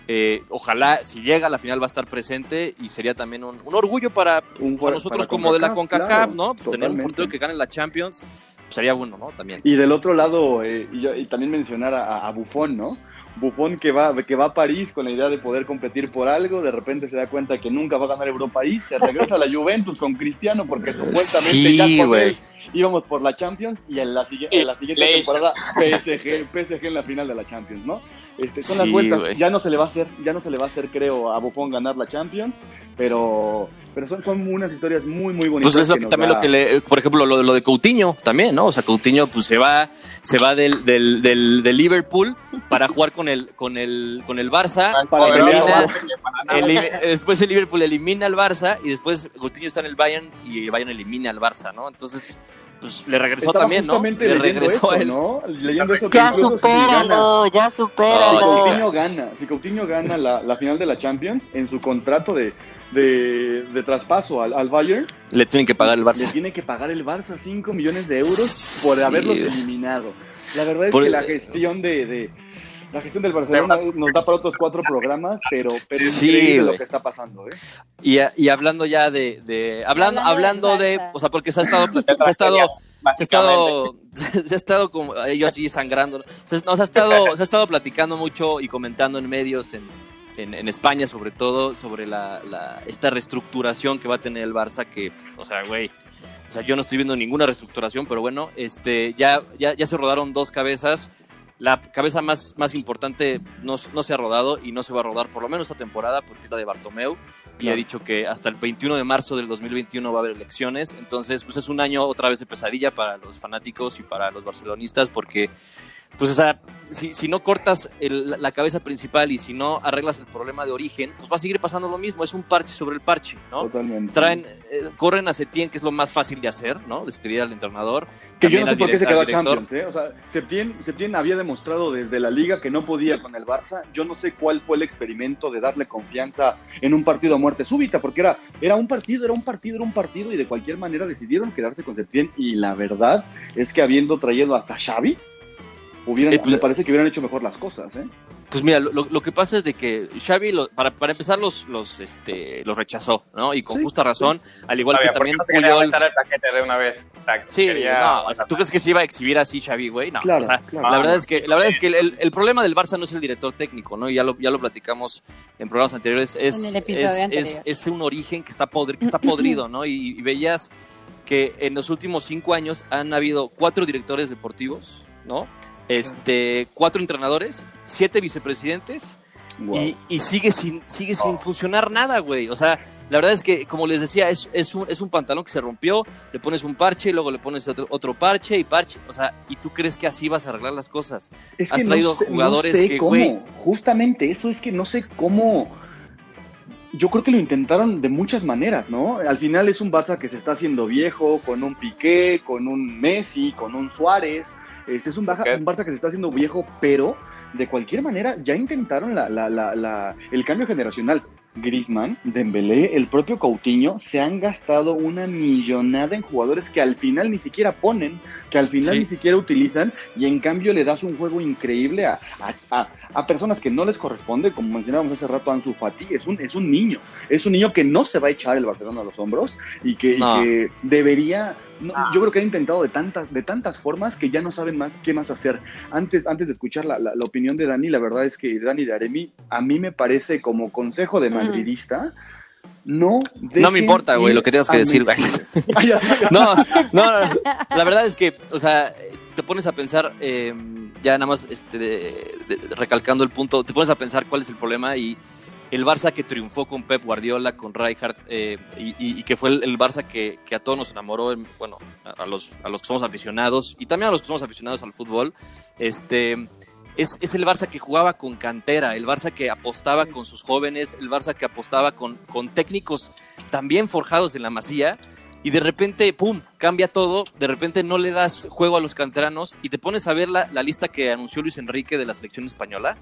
eh, ojalá, si llega a la final va a estar presente y sería también un, un orgullo para, pues, Un para nosotros para como de la CONCACAF, claro, ¿no? Pues tener un portero que gane la Champions, pues sería bueno, ¿no? También. Y del otro lado, eh, y, yo- y también mencionar a, a Buffon, ¿no? Buffon que va, que va a París con la idea de poder competir por algo, de repente se da cuenta que nunca va a ganar Europa y se regresa a la Juventus con Cristiano porque supuestamente Sí, ya con él íbamos por la Champions y en la, en la siguiente temporada PSG, PSG en la final de la Champions, ¿no? Este, son las vueltas, ya no se le va a hacer, ya no se le va a hacer, creo, a Buffon ganar la Champions, pero Pero son, son unas historias muy, muy bonitas. Pues es lo que también da- lo que le, por ejemplo, lo, lo de Coutinho también, ¿no? O sea, Coutinho pues se va, se va del, del, del, del Liverpool para jugar con el, con el, con el Barça. Para Poderoso, pelear. básquet, para nada. Elimi- después el Liverpool elimina al Barça y después Coutinho está en el Bayern y el Bayern elimina al Barça, ¿no? Entonces, pues le regresó Estaba también, ¿no? Le regresó eso, él. ¿no? Leyendo eso que Ya si supéralo, ya Si supéralo. Chica. Coutinho gana, si Coutinho gana la, la final de la Champions, en su contrato de, de, de traspaso al, al Bayern, Le tienen que pagar el le Barça. tiene que pagar el Barça 5 millones de euros por haberlos Sí. eliminado. La verdad es Por- que la gestión de, de- la gestión del Barcelona nos da para otros cuatro programas, pero, pero Sí, increíble lo que está pasando, ¿eh? Y, y hablando ya de, de hablando, Hablando hablando de, Barça. o sea, porque se ha estado, De se ha estado, se ha estado, se ha estado como ellos así sangrando, ¿no? se, no, se ha estado, se ha estado platicando mucho y comentando en medios en, en, en España sobre todo sobre la, la- esta reestructuración que va a tener el Barça que, o sea, güey, o sea, yo no estoy viendo ninguna reestructuración, pero bueno, este, ya, ya, ya se rodaron dos cabezas. La cabeza más, más importante no, no se ha rodado y no se va a rodar por lo menos esta temporada porque es la de Bartomeu y ha dicho que hasta el 21 de marzo del 2021 va a haber elecciones. Entonces, pues es un año otra vez de pesadilla para los fanáticos y para los barcelonistas porque, pues, o sea, si, si no cortas el- la cabeza principal y si no arreglas el problema de origen, pues va a seguir pasando lo mismo. Es un parche sobre el parche, ¿no? Totalmente. Traen, eh, corren a Setién, que es lo más fácil de hacer, ¿no? Despedir al entrenador. Que yo no sé por qué se quedó a. Champions, ¿eh? O sea, Septién, Septién había demostrado desde la liga que no podía con el Barça. Yo no sé cuál fue el experimento de darle confianza en un partido a muerte súbita, porque era, era un partido, era un partido, era un partido, y de cualquier manera decidieron quedarse con Septién. Y la verdad es que habiendo traído hasta Xavi, hubieran, Eh, pues, me parece que hubieran hecho mejor las cosas, ¿eh? Pues mira, lo, lo que pasa es de que Xavi, lo- para, para empezar, los, los, este, los rechazó, ¿no? Y con Sí, justa razón, al igual que ¿por qué también no se Puyol... aventar el paquete de una vez? O sea, Sí, quería no, o sea, aguantar. ¿tú crees que se iba a exhibir así Xavi, güey? No, Claro, o sea, claro. la verdad es que, la verdad es que el, el problema del Barça no es el director técnico, ¿no? Y ya lo, ya lo platicamos en programas anteriores. Es, En el episodio es, anterior. es- es un origen que está, podri- que está podrido, ¿no? Y, y veías que en los últimos cinco años han habido cuatro directores deportivos, ¿no? Este, cuatro entrenadores, siete vicepresidentes Wow. y, y sigue sin sigue sin funcionar nada, güey. O sea, la verdad es que, como les decía, es, es, un, es un pantalón que se rompió, le pones un parche y luego le pones otro, otro parche y parche. O sea, y tú crees que así vas a arreglar las cosas. Es has que traído no sé, jugadores no sé que, cómo, güey- justamente eso es que no sé cómo. Yo creo que lo intentaron de muchas maneras, ¿no? Al final es un Barça que se está haciendo viejo, con un Piqué, con un Messi, con un Suárez. Este es un Busquets. un Barça que se está haciendo viejo, pero de cualquier manera ya intentaron la, la- la- la- el cambio generacional. Griezmann, Dembélé, el propio Coutinho se han gastado una millonada en jugadores que al final ni siquiera ponen, que al final Sí. ni siquiera utilizan y en cambio le das un juego increíble a, a- a- a personas que no les corresponde, como mencionábamos hace rato Ansu Fati, es un, es un niño, es un niño que no se va a echar el Barcelona a los hombros y que, y No. que debería, no, yo creo que han intentado de tantas, de tantas formas que ya no saben más qué más hacer. Antes, antes de escuchar la, la- la opinión de Dani, la verdad es que Dani de Aremi, a mí me parece como consejo de Ujú. madridista, no No me importa, güey, lo que tengas que decir. Ya. No, no, no, la verdad es que, o sea, te pones a pensar, eh, ya nada más este, de- de- recalcando el punto, te pones a pensar cuál es el problema y el Barça que triunfó con Pep Guardiola, con Rijkaard, eh, y, y- y que fue el, el Barça que, que a todos nos enamoró, en- bueno, a, a los, a los que somos aficionados y también a los que somos aficionados al fútbol, este... Es, es el Barça que jugaba con cantera, el Barça que apostaba con sus jóvenes, el Barça que apostaba con, con técnicos también forjados en la masía, y de repente, ¡pum!, cambia todo, de repente no le das juego a los canteranos y te pones a ver la, la lista que anunció Luis Enrique de la selección española.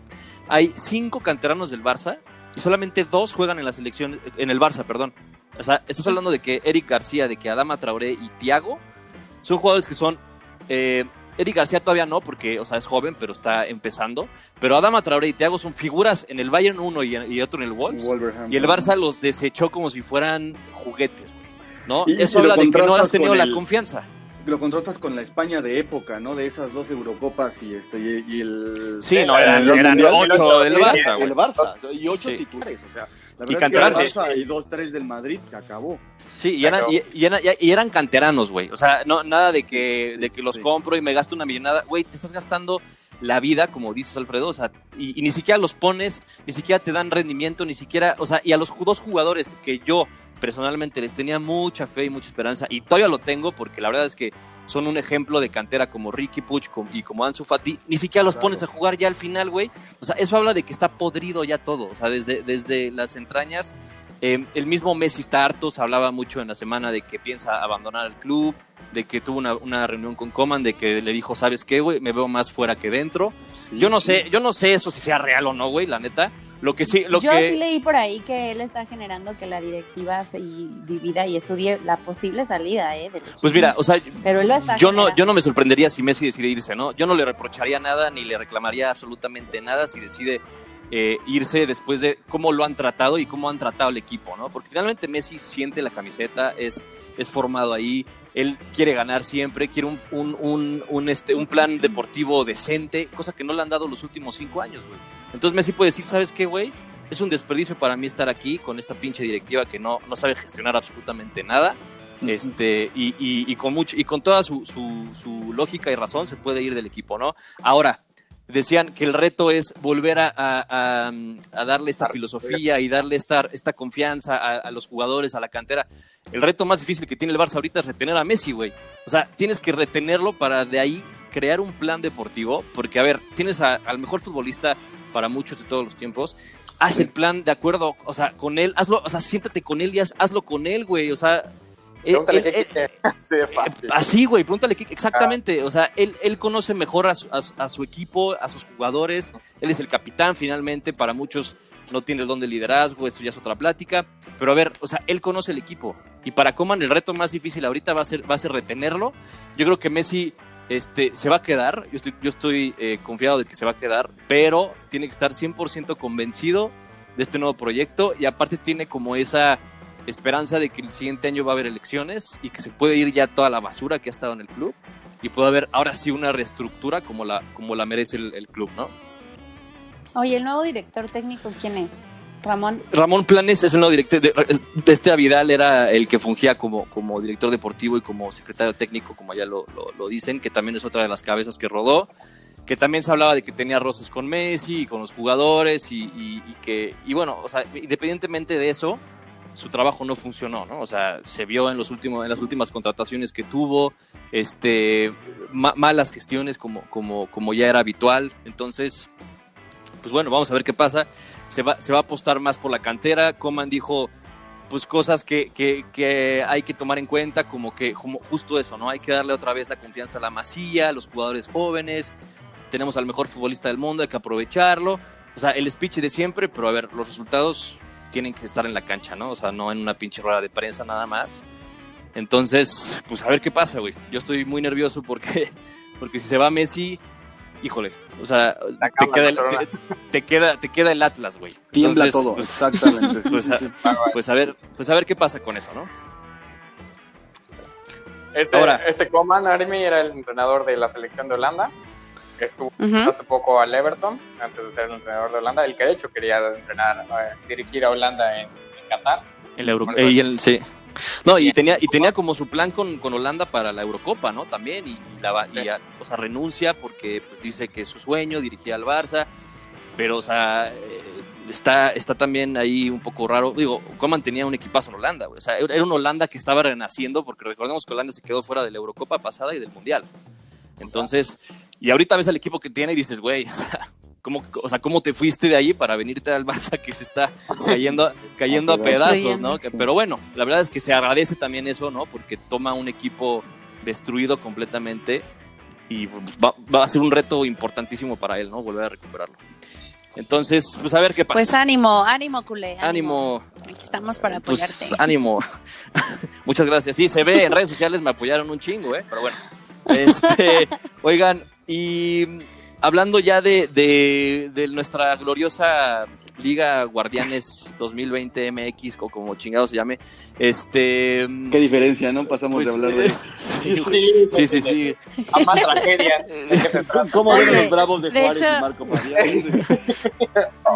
Hay cinco canteranos del Barça y solamente dos juegan en la selección, en el Barça, perdón. O sea, estás hablando de que Eric García, de que Adama Traoré y Tiago son jugadores que son... eh, Eric García todavía no, porque, o sea, es joven, pero está empezando. Pero Adama Traoré y Tiago son figuras en el Bayern uno y, y otro en el Wolves. Y el Barça los desechó como si fueran juguetes, ¿no? Eso si habla de que no has tenido la confianza. Lo contrastas con la España de época, ¿no? De esas dos Eurocopas y este y, y el Sí, no, el eran, eran del ocho del el- Barça, el güey. Barça y ocho Sí. titulares, o sea, la Y verdad es que el canteranos. Barça y dos tres del Madrid se acabó. Sí, y eran, y, y eran, y eran canteranos, güey. O sea, no, nada de que, de que los Sí. compro y me gasto una millonada. Güey, te estás gastando la vida, como dices Alfredo, o sea, y, y ni siquiera los pones, ni siquiera te dan rendimiento, ni siquiera, o sea, y a los dos jugadores que yo personalmente les tenía mucha fe y mucha esperanza y todavía lo tengo porque la verdad es que son un ejemplo de cantera como Ricky Puch y como Ansu Fati, ni siquiera los pones a jugar ya al final, güey. O sea, eso habla de que está podrido ya todo, o sea, desde, desde las entrañas. Eh, el mismo Messi está harto, se hablaba mucho en la semana de que piensa abandonar el club, de que tuvo una, una reunión con Coman, de que le dijo, ¿sabes qué, güey? Me veo más fuera que dentro. yo no sé, yo no sé eso si sea real o no, güey, la neta. Lo que sí, lo Yo que... sí leí por ahí que él está generando que la directiva se divida y estudie la posible salida, ¿eh? del. Pues mira, o sea, Pero él lo está yo no, yo no me sorprendería si Messi decide irse, ¿no? Yo no le reprocharía nada ni le reclamaría absolutamente nada si decide eh, irse después de cómo lo han tratado y cómo han tratado al equipo, ¿no? Porque finalmente Messi siente la camiseta, es, es formado ahí, él quiere ganar siempre, quiere un, un, un, un, este, un plan deportivo decente, cosa que no le han dado los últimos cinco años, güey. Entonces Messi puede decir, ¿sabes qué, güey? Es un desperdicio para mí estar aquí con esta pinche directiva que no, no sabe gestionar absolutamente nada. Este, y, y- y con mucho, y con toda su, su- su lógica y razón se puede ir del equipo, ¿no? Ahora, decían que el reto es volver a, a- darle esta filosofía y darle esta, esta confianza a, a los jugadores, a la cantera. El reto más difícil que tiene el Barça ahorita es retener a Messi, güey. O sea, tienes que retenerlo para de ahí crear un plan deportivo, porque, a ver, tienes al mejor futbolista para muchos de todos los tiempos. Haz el plan de acuerdo, o sea, con él, hazlo, o sea, siéntate con él y haz- hazlo con él, güey. O sea, Pregúntale él- qué él-. Sí, fácil. Así, güey, pregúntale qué- exactamente. O sea, él, él conoce mejor a su, a su- a su equipo, a sus jugadores. Él es el capitán, finalmente. Para muchos no tiene el don de liderazgo, eso ya es otra plática. Pero a ver, o sea, él conoce el equipo. Y para Coman, el reto más difícil ahorita va a ser, va a ser retenerlo. Yo creo que Messi este, se va a quedar. Yo estoy, yo estoy eh, confiado de que se va a quedar, pero tiene que estar 100% convencido de este nuevo proyecto. Y aparte, tiene como esa esperanza de que el siguiente año va a haber elecciones y que se puede ir ya toda la basura que ha estado en el club y puede haber ahora sí una reestructura como la, como la merece el, el club, ¿no? Oye, el nuevo director técnico, ¿quién es? Ramón. Ramón Planes es el nuevo director. De, de este Avidal era el que fungía como, como director deportivo y como secretario técnico, como ya lo, lo, lo dicen, que también es otra de las cabezas que rodó. Que también se hablaba de que tenía roces con Messi y con los jugadores y, y- y que, y bueno, o sea, independientemente de eso, su trabajo no funcionó, ¿no? O sea, se vio en, los últimos, en las últimas contrataciones que tuvo, este, ma- malas gestiones como, como, como ya era habitual. Entonces, pues bueno, vamos a ver qué pasa. Se va, se va a apostar más por la cantera. Coman dijo, pues cosas que, que, que hay que tomar en cuenta, como que como justo eso, ¿no? Hay que darle otra vez la confianza a la masía, a los jugadores jóvenes. Tenemos al mejor futbolista del mundo, hay que aprovecharlo. O sea, el speech de siempre, pero a ver, los resultados tienen que estar en la cancha, ¿no? O sea, no en una pinche rueda de prensa nada más. Entonces, pues a ver qué pasa, güey. Yo estoy muy nervioso porque, porque si se va Messi, híjole, o sea, te queda, el, te, te queda, te queda el Atlas, güey. Tiembla Entonces, todo, pues, exactamente. pues, sí, a, sí. pues a ver, pues a ver qué pasa con eso, ¿no? Este, Ahora. este Coman Army era el entrenador de la selección de Holanda. Que Estuvo hace poco al Everton, antes de ser el entrenador de Holanda. El que de hecho quería entrenar, eh, dirigir a Holanda en, en Qatar. El Euro, Por eh, eso- y el- sí. No, y tenía, y tenía como su plan con, con Holanda para la Eurocopa, ¿no? También, y, y la, y a- o sea, renuncia porque pues, dice que es su sueño dirigir al Barça, pero, o sea, eh, está, está también ahí un poco raro. Digo, Coman tenía un equipazo en Holanda, güey. O sea, era una Holanda que estaba renaciendo, porque recordemos que Holanda se quedó fuera de la Eurocopa pasada y del Mundial. Entonces, y ahorita ves al equipo que tiene y dices, güey, o sea, ¿cómo, o sea, ¿cómo te fuiste de ahí para venirte al Barça que se está cayendo, cayendo a pedazos, ¿no? Pero bueno, la verdad es que se agradece también eso, ¿no? Porque toma un equipo destruido completamente y va, va a ser un reto importantísimo para él, ¿no? Volver a recuperarlo. Entonces, pues a ver qué pasa. Pues ánimo, ánimo, culé. ánimo, Aquí estamos para pues apoyarte. ánimo. Muchas gracias. Sí, se ve en redes sociales, me apoyaron un chingo, ¿eh? Pero bueno. Este, oigan, y hablando ya de, de, de nuestra gloriosa Liga Guardianes 2020 MX, o como chingado se llame, este... Qué diferencia, ¿no? Pasamos pues, de hablar de... sí, sí, sí, sí. A más tragedia. ¿Cómo ven los bravos de de Juárez hecho- y Marco?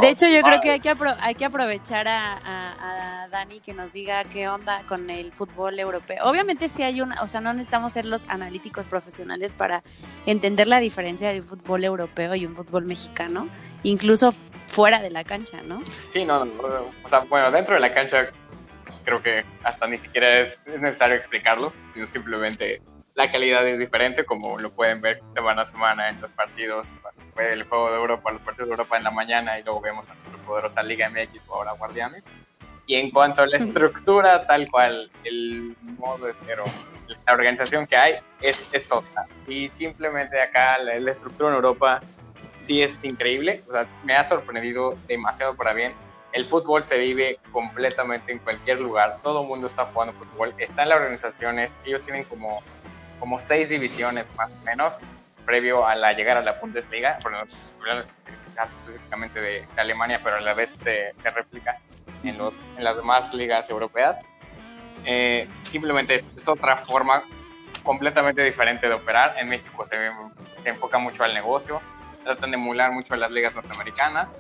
De hecho, yo creo que hay que, apro- hay que aprovechar a, a- a Dani que nos diga qué onda con el fútbol europeo. Obviamente sí hay una, o sea, no necesitamos ser los analíticos profesionales para entender la diferencia de un fútbol europeo y un fútbol mexicano, incluso fuera de la cancha, ¿no? Sí, no, no, o sea, bueno, dentro de la cancha creo que hasta ni siquiera es necesario explicarlo, sino simplemente la calidad es diferente, como lo pueden ver semana a semana en los partidos, fue el juego de Europa, los partidos de Europa en la mañana y luego vemos a nuestra poderosa Liga MX o ahora Guardianes. Y en cuanto a la estructura, tal cual, el modo de cero, la organización que hay es, es otra. Y simplemente acá la, la estructura en Europa sí es increíble, o sea, me ha sorprendido demasiado para bien. El fútbol se vive completamente en cualquier lugar, todo el mundo está jugando fútbol, está en las organizaciones, ellos tienen como, como seis divisiones más o menos, previo a la llegada a la Bundesliga, por específicamente de, de, Alemania, pero a la vez se, se replica en, los, en las demás ligas europeas. Eh, simplemente es, es, otra forma completamente diferente de operar. En México se, se enfoca mucho al negocio, tratan de emular mucho las ligas norteamericanas,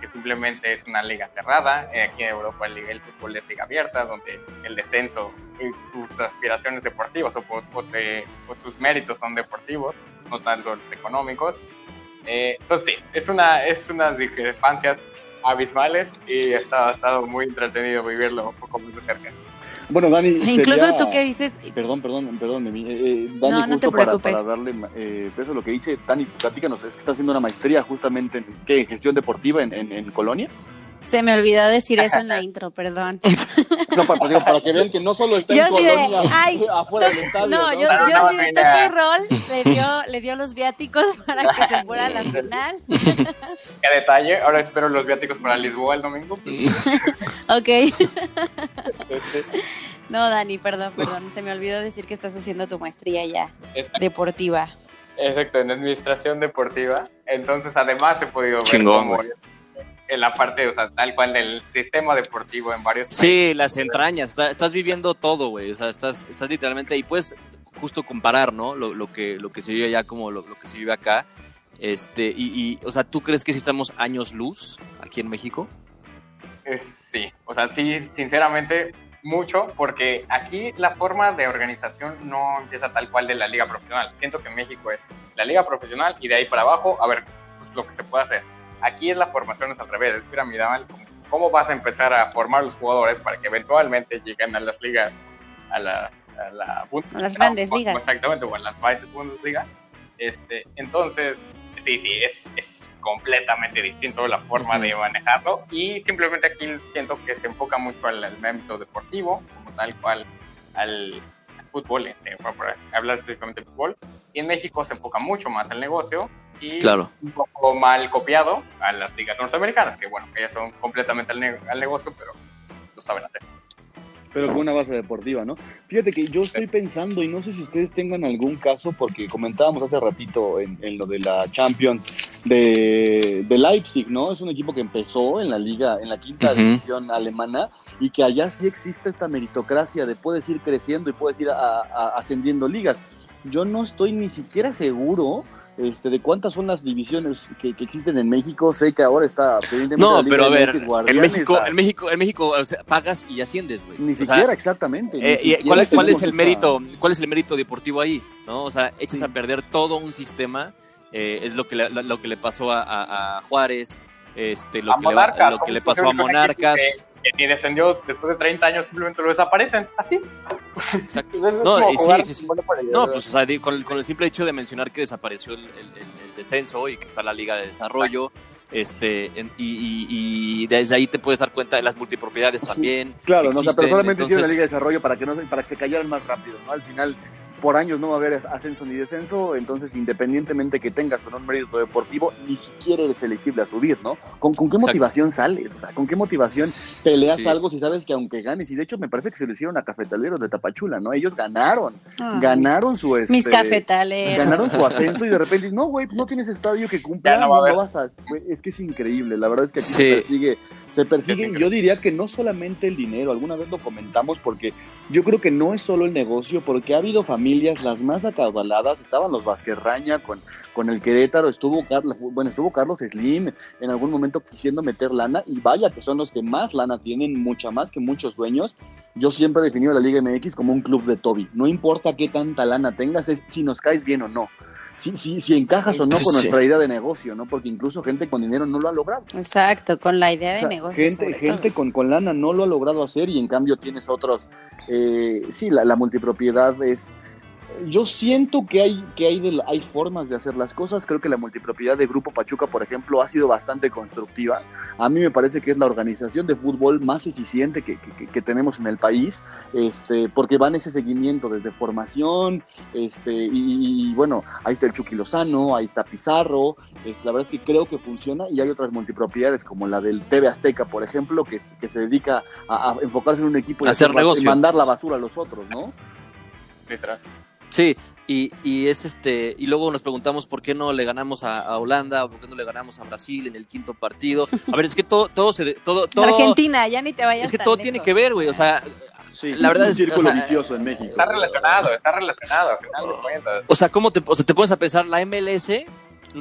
que simplemente es una liga cerrada. Eh, aquí en Europa el fútbol es liga abierta, donde el descenso y tus aspiraciones deportivas o, o, te, o, tus méritos son deportivos, no tanto los económicos. Eh, entonces sí, es, una, es unas discrepancias abismales y ha estado, ha estado muy entretenido vivirlo un poco más de cerca. Bueno, Dani. Incluso sería... tú que dices. Perdón, perdón, perdón. Eh, Dani, no, no justo te preocupes. Para, para darle eh, peso a lo que dice, Dani, platícanos, es que está haciendo una maestría justamente en, ¿qué, en gestión deportiva en, en, en Colonia. Se me olvidó decir eso en la intro, perdón. No, para, que vean que no solo está yo en Colonia, ay, afuera del estadio. No, ¿no? yo, yo sí, Toque Roll le dio, le dio los viáticos para que se fuera a la final. Qué detalle. Ahora espero los viáticos para Lisboa el domingo. ok. No, Dani, perdón, perdón. Se me olvidó decir que estás haciendo tu maestría ya Exacto. deportiva. Exacto, en administración deportiva. Entonces, además, he podido ver Chingón, cómo en la parte, o sea, tal cual del sistema deportivo en varios países. Sí, las entrañas. Está, estás viviendo todo, güey. O sea, estás, estás literalmente ahí. Puedes justo comparar, ¿no? Lo, lo, que, lo que se vive allá como lo, lo que se vive acá. Este, y, y, o sea, ¿tú crees que sí estamos años luz aquí en México? Sí, o sea, sí, sinceramente, mucho, porque aquí la forma de organización no empieza tal cual de la liga profesional. Siento que en México es la liga profesional y de ahí para abajo, a ver, pues, lo que se puede hacer. Aquí es la formación es al revés, es piramidal. ¿Cómo vas a empezar a formar los jugadores para que eventualmente lleguen a las ligas, a la, a la a las grandes ligas? Exactamente, o a las países Bundesliga. Este, entonces, sí, sí, es, es completamente distinto la forma uh -huh. de manejarlo y simplemente aquí siento que se enfoca mucho al, al ámbito deportivo, como tal cual al, al fútbol, eh, para hablar específicamente del fútbol, y en México se enfoca mucho más al negocio y claro. un poco mal copiado a las ligas norteamericanas, que bueno, ya son completamente al, ne al negocio, pero lo saben hacer pero con una base deportiva, ¿no? Fíjate que yo estoy pensando, y no sé si ustedes tengan algún caso, porque comentábamos hace ratito en, en lo de la Champions de, de, Leipzig, ¿no? Es un equipo que empezó en la liga, en la quinta uh -huh. división alemana, y que allá sí existe esta meritocracia de puedes ir creciendo y puedes ir a, a, ascendiendo ligas. Yo no estoy ni siquiera seguro este, de cuántas son las divisiones que, que, existen en México. Sé que ahora está No, pero a ver, en México, en México, en México o sea, pagas y asciendes, güey. Ni o siquiera, sea, exactamente. Ni eh, siquiera ¿cuál, ¿Cuál, es el mérito? ¿Cuál es el mérito deportivo ahí? ¿No? O sea, echas sí. a perder todo un sistema. Eh, es lo que, le, lo que le pasó a, a, a Juárez, este, lo, a que Monarcas, le, lo que le pasó a Monarcas. Que, ni descendió después de 30 años, simplemente lo desaparecen, así. Exacto. no, sí, sí, sí. no, pues o sea, con, el, con, el, simple hecho de mencionar que desapareció el, el, el, descenso y que está la Liga de Desarrollo, este, en, y, y, y, desde ahí te puedes dar cuenta de las multipropiedades también. Sí, claro, no, o sea, pero solamente hicieron la Liga de Desarrollo para que, no, para que se cayeran más rápido, ¿no? Al final por años no va a haber ascenso ni descenso, entonces independientemente que tengas o no un mérito deportivo, ni siquiera eres elegible a subir, ¿no? ¿Con, con qué Exacto. motivación sales? O sea, ¿con qué motivación peleas sí. algo si sabes que aunque ganes? Y de hecho me parece que se le hicieron a Cafetaleros de Tapachula, ¿no? Ellos ganaron, ganaron su... Este, mis cafetaleros. Ganaron su ascenso y de repente, no, güey, no tienes estadio que cumpla, no, no, vas a... Wey, es que es increíble, la verdad es que aquí sí. se persigue se persiguen, yo diría que no solamente el dinero, alguna vez lo comentamos porque yo creo que no es solo el negocio, porque ha habido familias las más acaudaladas, estaban los Vázquez-Raña con, con el Querétaro, estuvo Carlos, bueno, estuvo Carlos Slim en algún momento quisiendo meter lana, y vaya que son los que más lana tienen, mucha más que muchos dueños. Yo siempre he definido la Liga MX como un club de Toby, no importa qué tanta lana tengas, es si nos caes bien o no si, si, si encajas o no Pues con sí. nuestra idea de negocio, ¿no? Porque incluso gente con dinero no lo ha logrado. Exacto, con la idea de O sea, negocio. gente sobre gente todo. con, con lana no lo ha logrado hacer y en cambio tienes otros. eh, sí, la, la multipropiedad es. Yo siento que hay que hay, de- hay formas de hacer las cosas. Creo que la multipropiedad de Grupo Pachuca, por ejemplo, ha sido bastante constructiva. A mí me parece que es la organización de fútbol más eficiente que, que- que tenemos en el país, este, porque van ese seguimiento desde formación, este, y, y, bueno, ahí está el Chucky Lozano, ahí está Pizarro, es, la verdad es que creo que funciona y hay otras multipropiedades como la del TV Azteca, por ejemplo, que, que se dedica a, a enfocarse en un equipo y Hacer hacer- negocio. y mandar la basura a los otros, ¿no? Literal. Sí, y, y es este, y luego nos preguntamos por qué no le ganamos a, a Holanda, o por qué no le ganamos a Brasil en el quinto partido. A ver, es que todo, todo se, todo, todo, Argentina, ya ni te vayas es que tan todo lejos. tiene que ver, güey. O sea, Sí, La verdad un es- círculo o sea, vicioso en México. Está relacionado, está relacionado, al final de cuentas. o sea, ¿cómo te, o sea, te pones a pensar, la MLS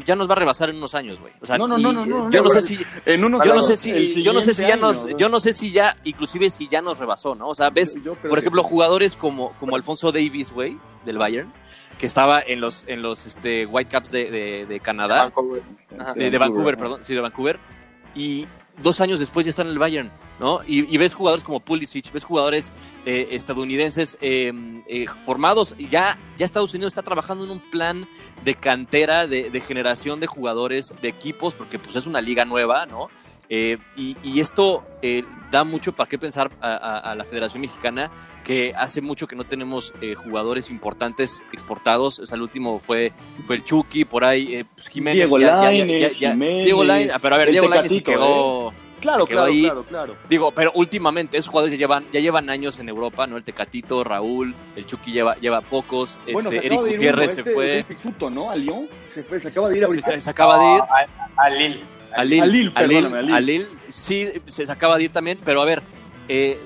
ya nos va a rebasar en unos años, güey. O sea, No, no, y- no, no, no, yo no, no sé si, En unos yo no sé si, yo no sé si ya nos, yo no sé si ya, inclusive si ya nos rebasó, ¿no? O sea, ves, por ejemplo, sí. jugadores como, como Alfonso Davis, güey, del Bayern, que estaba en los, en los este, Whitecaps de, de, de Canadá. Vancouver. Ajá. de, de Vancouver, perdón, sí, de Vancouver. Y dos años después ya está en el Bayern, ¿no? Y, y ves jugadores como Pulisic, ves jugadores eh, estadounidenses eh, eh, formados. Ya, ya Estados Unidos está trabajando en un plan de cantera, de, de generación de jugadores, de equipos, porque pues es una liga nueva, ¿no? Eh, y, y esto eh, da mucho para qué pensar a, a- a la Federación Mexicana, que hace mucho que no tenemos eh, jugadores importantes exportados. O sea, el último fue, fue el Chucky, por ahí eh, pues Jiménez. Diego ya- Lainez, ya- ya- Jiménez, Diego Lainez, ah, pero a ver, Diego Lainez se quedó... Claro, claro, ahí. claro, claro. Digo, pero últimamente esos jugadores ya llevan, ya llevan años en Europa, ¿no? El Tecatito, Raúl, el Chucky lleva, lleva pocos, Bueno, este, se Eric Gutiérrez se este, fue, el Pisuto, ¿no? A Lyon, se, fue, se acaba de ir se, ahorita. se- se acaba de ir. No, a, a Lille. A Lille, A Lille, a Lille, perdóname, a Lille. a Lille, sí, se, se acaba de ir también, pero a ver, eh,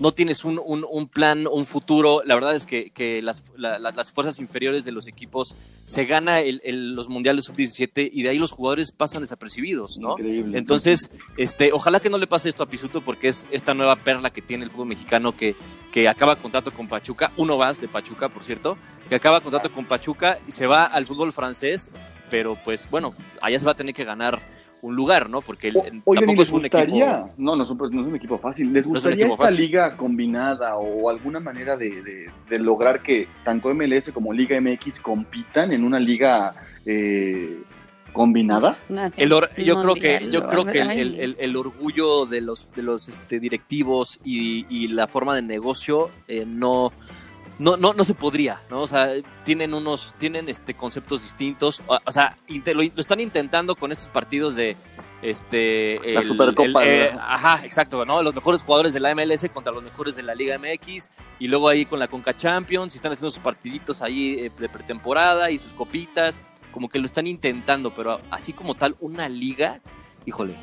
no tienes un, un- un plan, un futuro. La verdad es que, que las, la- la- las fuerzas inferiores de los equipos se gana el- el- los mundiales sub-17 y de ahí los jugadores pasan desapercibidos, ¿no? Increíble. Entonces, este, ojalá que no le pase esto a Pisuto porque es esta nueva perla que tiene el fútbol mexicano que, que acaba contrato con Pachuca, uno más de Pachuca, por cierto, que acaba contrato con Pachuca y se va al fútbol francés, pero pues bueno, allá se va a tener que ganar un lugar, ¿no? Porque el- O- Oigan, ¿y tampoco es un gustaría? equipo. No, no, es un- no es un equipo fácil. ¿Les gustaría equipo esta fácil. liga combinada o alguna manera de, de- de lograr que tanto MLS como Liga MX compitan en una liga eh, combinada? El or- yo creo que yo creo que el- el- el orgullo de los de los este, directivos y, y la forma de negocio eh, no no, no, no se podría, ¿no? O sea, tienen unos, tienen este conceptos distintos. O, o sea, lo, lo están intentando con estos partidos de este La Supercopa, eh, ajá, exacto, ¿no? Los mejores jugadores de la MLS contra los mejores de la Liga MX y luego ahí con la Conca Champions y están haciendo sus partiditos ahí eh, de pretemporada y sus copitas, como que lo están intentando, pero así como tal una liga, híjole,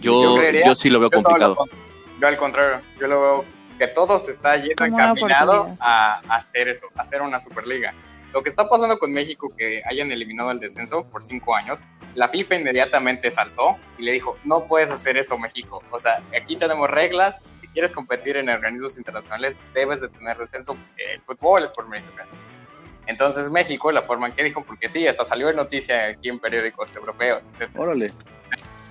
yo Yo sí lo veo Yo complicado. lo Yo al contrario, yo lo veo que todo se está yendo encaminado a, a hacer eso, a hacer una superliga. Lo que está pasando con México, que hayan eliminado el descenso por cinco años, la FIFA inmediatamente saltó y le dijo, no puedes hacer eso México. O sea, aquí tenemos reglas, si quieres competir en organismos internacionales, debes de tener descenso, porque el fútbol es por México. Entonces México, la forma en que dijo, porque sí, hasta salió en noticia aquí en periódicos europeos, Órale.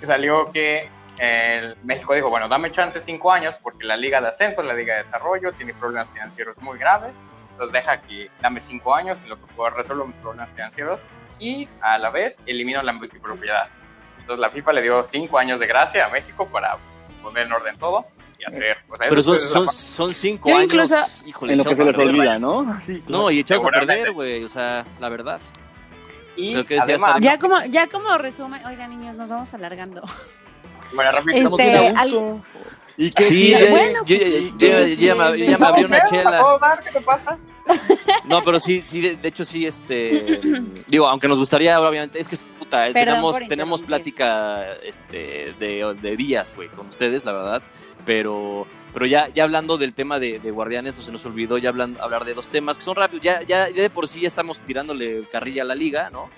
salió que el México dijo, bueno, dame chance cinco años porque la liga de ascenso, la liga de desarrollo tiene problemas financieros muy graves, entonces deja que dame cinco años en lo que puedo resolver mis problemas financieros y a la vez elimino la multipropiedad. Entonces la FIFA le dio cinco años de gracia a México para poner en orden todo y hacer, o sea, Pero son, son, son cinco Yo años, incluso- híjole, En lo que se les olvida, ¿no? Sí, claro. No, y echados a perder, güey, o sea, la verdad. y Creo que además, Ya como, ya como resumen, oigan niños, nos vamos alargando. bueno, rápido, Este, al-. ¿Y qué? Sí, ya, bueno, yo- pues, yo- yo- sí, ya me- ya me abrí una ¿A chela. ¿Qué te pasa? No, pero sí, sí, de, de hecho sí, este, digo, aunque nos gustaría, obviamente, es que es puta, eh, tenemos, tenemos plática, este, de, de días, güey, con ustedes, la verdad, pero, pero ya, ya hablando del tema de, de Guardianes, no se nos olvidó ya hablan- hablar de dos temas que son rápidos, ya, ya, ya de por sí ya estamos tirándole carrilla a la liga, ¿no?